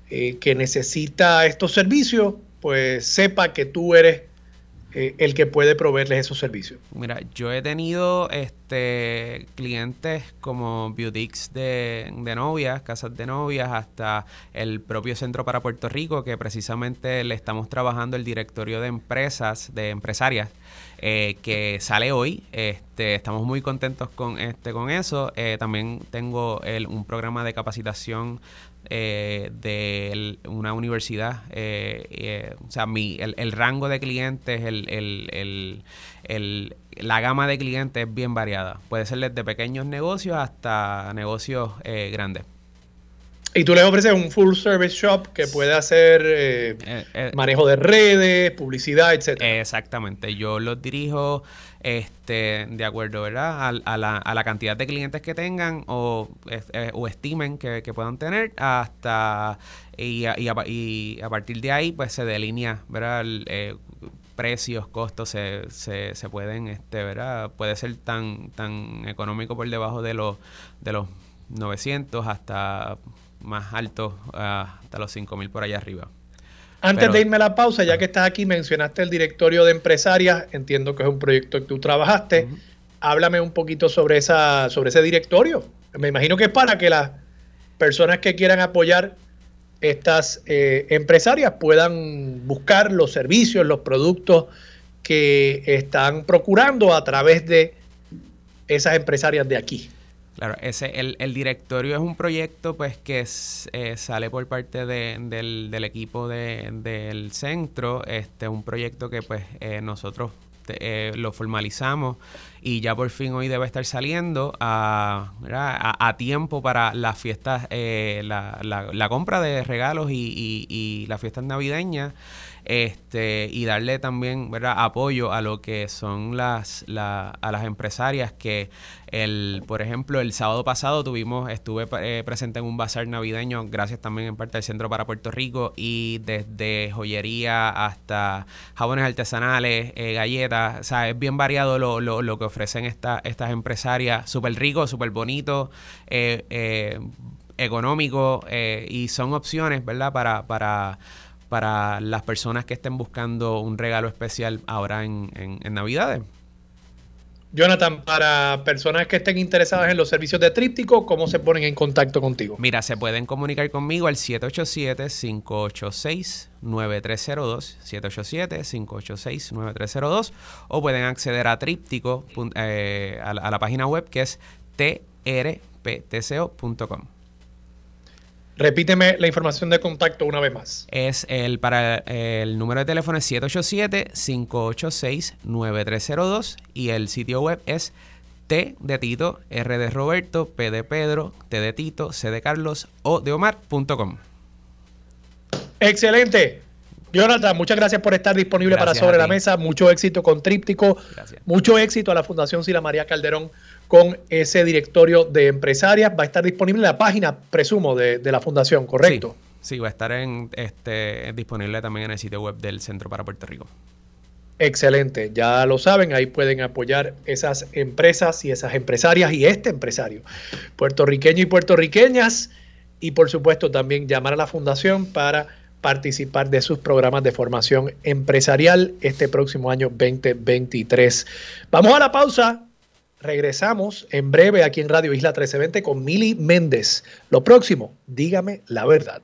eh, que necesita estos servicios, pues sepa que tú eres eh, el que puede proveerles esos servicios. Mira, yo he tenido este clientes como boutiques de, novias, casas de novias, hasta el propio Centro para Puerto Rico, que precisamente le estamos trabajando el directorio de empresas, de empresarias eh, que sale hoy. Este, estamos muy contentos con, este, con eso. Eh, también tengo el, un programa de capacitación eh, de una universidad. o sea, mi, el, rango de clientes, el, el, el, la gama de clientes es bien variada. Puede ser desde pequeños negocios hasta negocios grandes. Y tú le ofreces un full service shop que puede hacer eh, eh, eh, manejo de redes, publicidad, etcétera. Exactamente. Yo los dirijo este, de acuerdo, ¿verdad? A, la, a la cantidad de clientes que tengan o, o estimen que, puedan tener hasta y a, y, a, partir de ahí pues se delinea, ¿verdad? precios, costos se, se, se pueden, este, ¿verdad? Puede ser tan tan económico por debajo de los de los 900 hasta más alto hasta los 5.000 por allá arriba. Antes de irme a la pausa, ya que estás aquí, mencionaste el directorio de empresarias, entiendo que es un proyecto que tú trabajaste. Háblame un poquito sobre, esa, sobre ese directorio. Me imagino que es para que las personas que quieran apoyar estas eh, empresarias puedan buscar los servicios, los productos que están procurando a través de esas empresarias de aquí. Claro, ese, el, el directorio es un proyecto pues que eh, sale por parte de, del, del, equipo de, del centro, este un proyecto que pues eh, nosotros eh, lo formalizamos y ya por fin hoy debe estar saliendo a, a, tiempo para las fiestas, eh, la, la, compra de regalos y, y, y las fiestas navideñas este y darle también ¿verdad? apoyo a lo que son las a las empresarias que el por ejemplo el sábado pasado tuvimos estuve eh, presente en un bazar navideño gracias también en parte del centro para Puerto Rico y desde joyería hasta jabones artesanales eh, galletas o sea es bien variado lo, lo, lo que ofrecen esta, estas empresarias súper rico súper bonito eh, económico y son opciones verdad para para para las personas que estén buscando un regalo especial ahora en, en, Navidades. Jonathan, para personas que estén interesadas en los servicios de tríptico, ¿cómo se ponen en contacto contigo? Mira, se pueden comunicar conmigo al 787-586-9302, 787-586-9302, o pueden acceder a tríptico, eh, a, a la página web que es trptco.com. Repíteme la información de contacto una vez más. Es el para el número de teléfono es 787-586-9302 y el sitio web es T de Tito, R de Roberto, P de Pedro, T de Tito, C de Carlos o de Omar.com. Excelente. Jonathan, muchas gracias por estar disponible para Sobre la Mesa. Mucho éxito con Tríptico. Mucho éxito a la Fundación Sila María Calderón con ese directorio de empresarias. Va a estar disponible en la página, presumo, de, la fundación, ¿correcto? Sí, va a estar en, este, disponible también en el sitio web del Centro para Puerto Rico. Excelente, ya lo saben, ahí pueden apoyar esas empresas y esas empresarias y este empresario, puertorriqueño y puertorriqueñas, y por supuesto también llamar a la fundación para participar de sus programas de formación empresarial este próximo año 2023. Vamos a la pausa, Regresamos en breve aquí en Radio Isla 1320 con Mili Méndez. Lo próximo, dígame la verdad.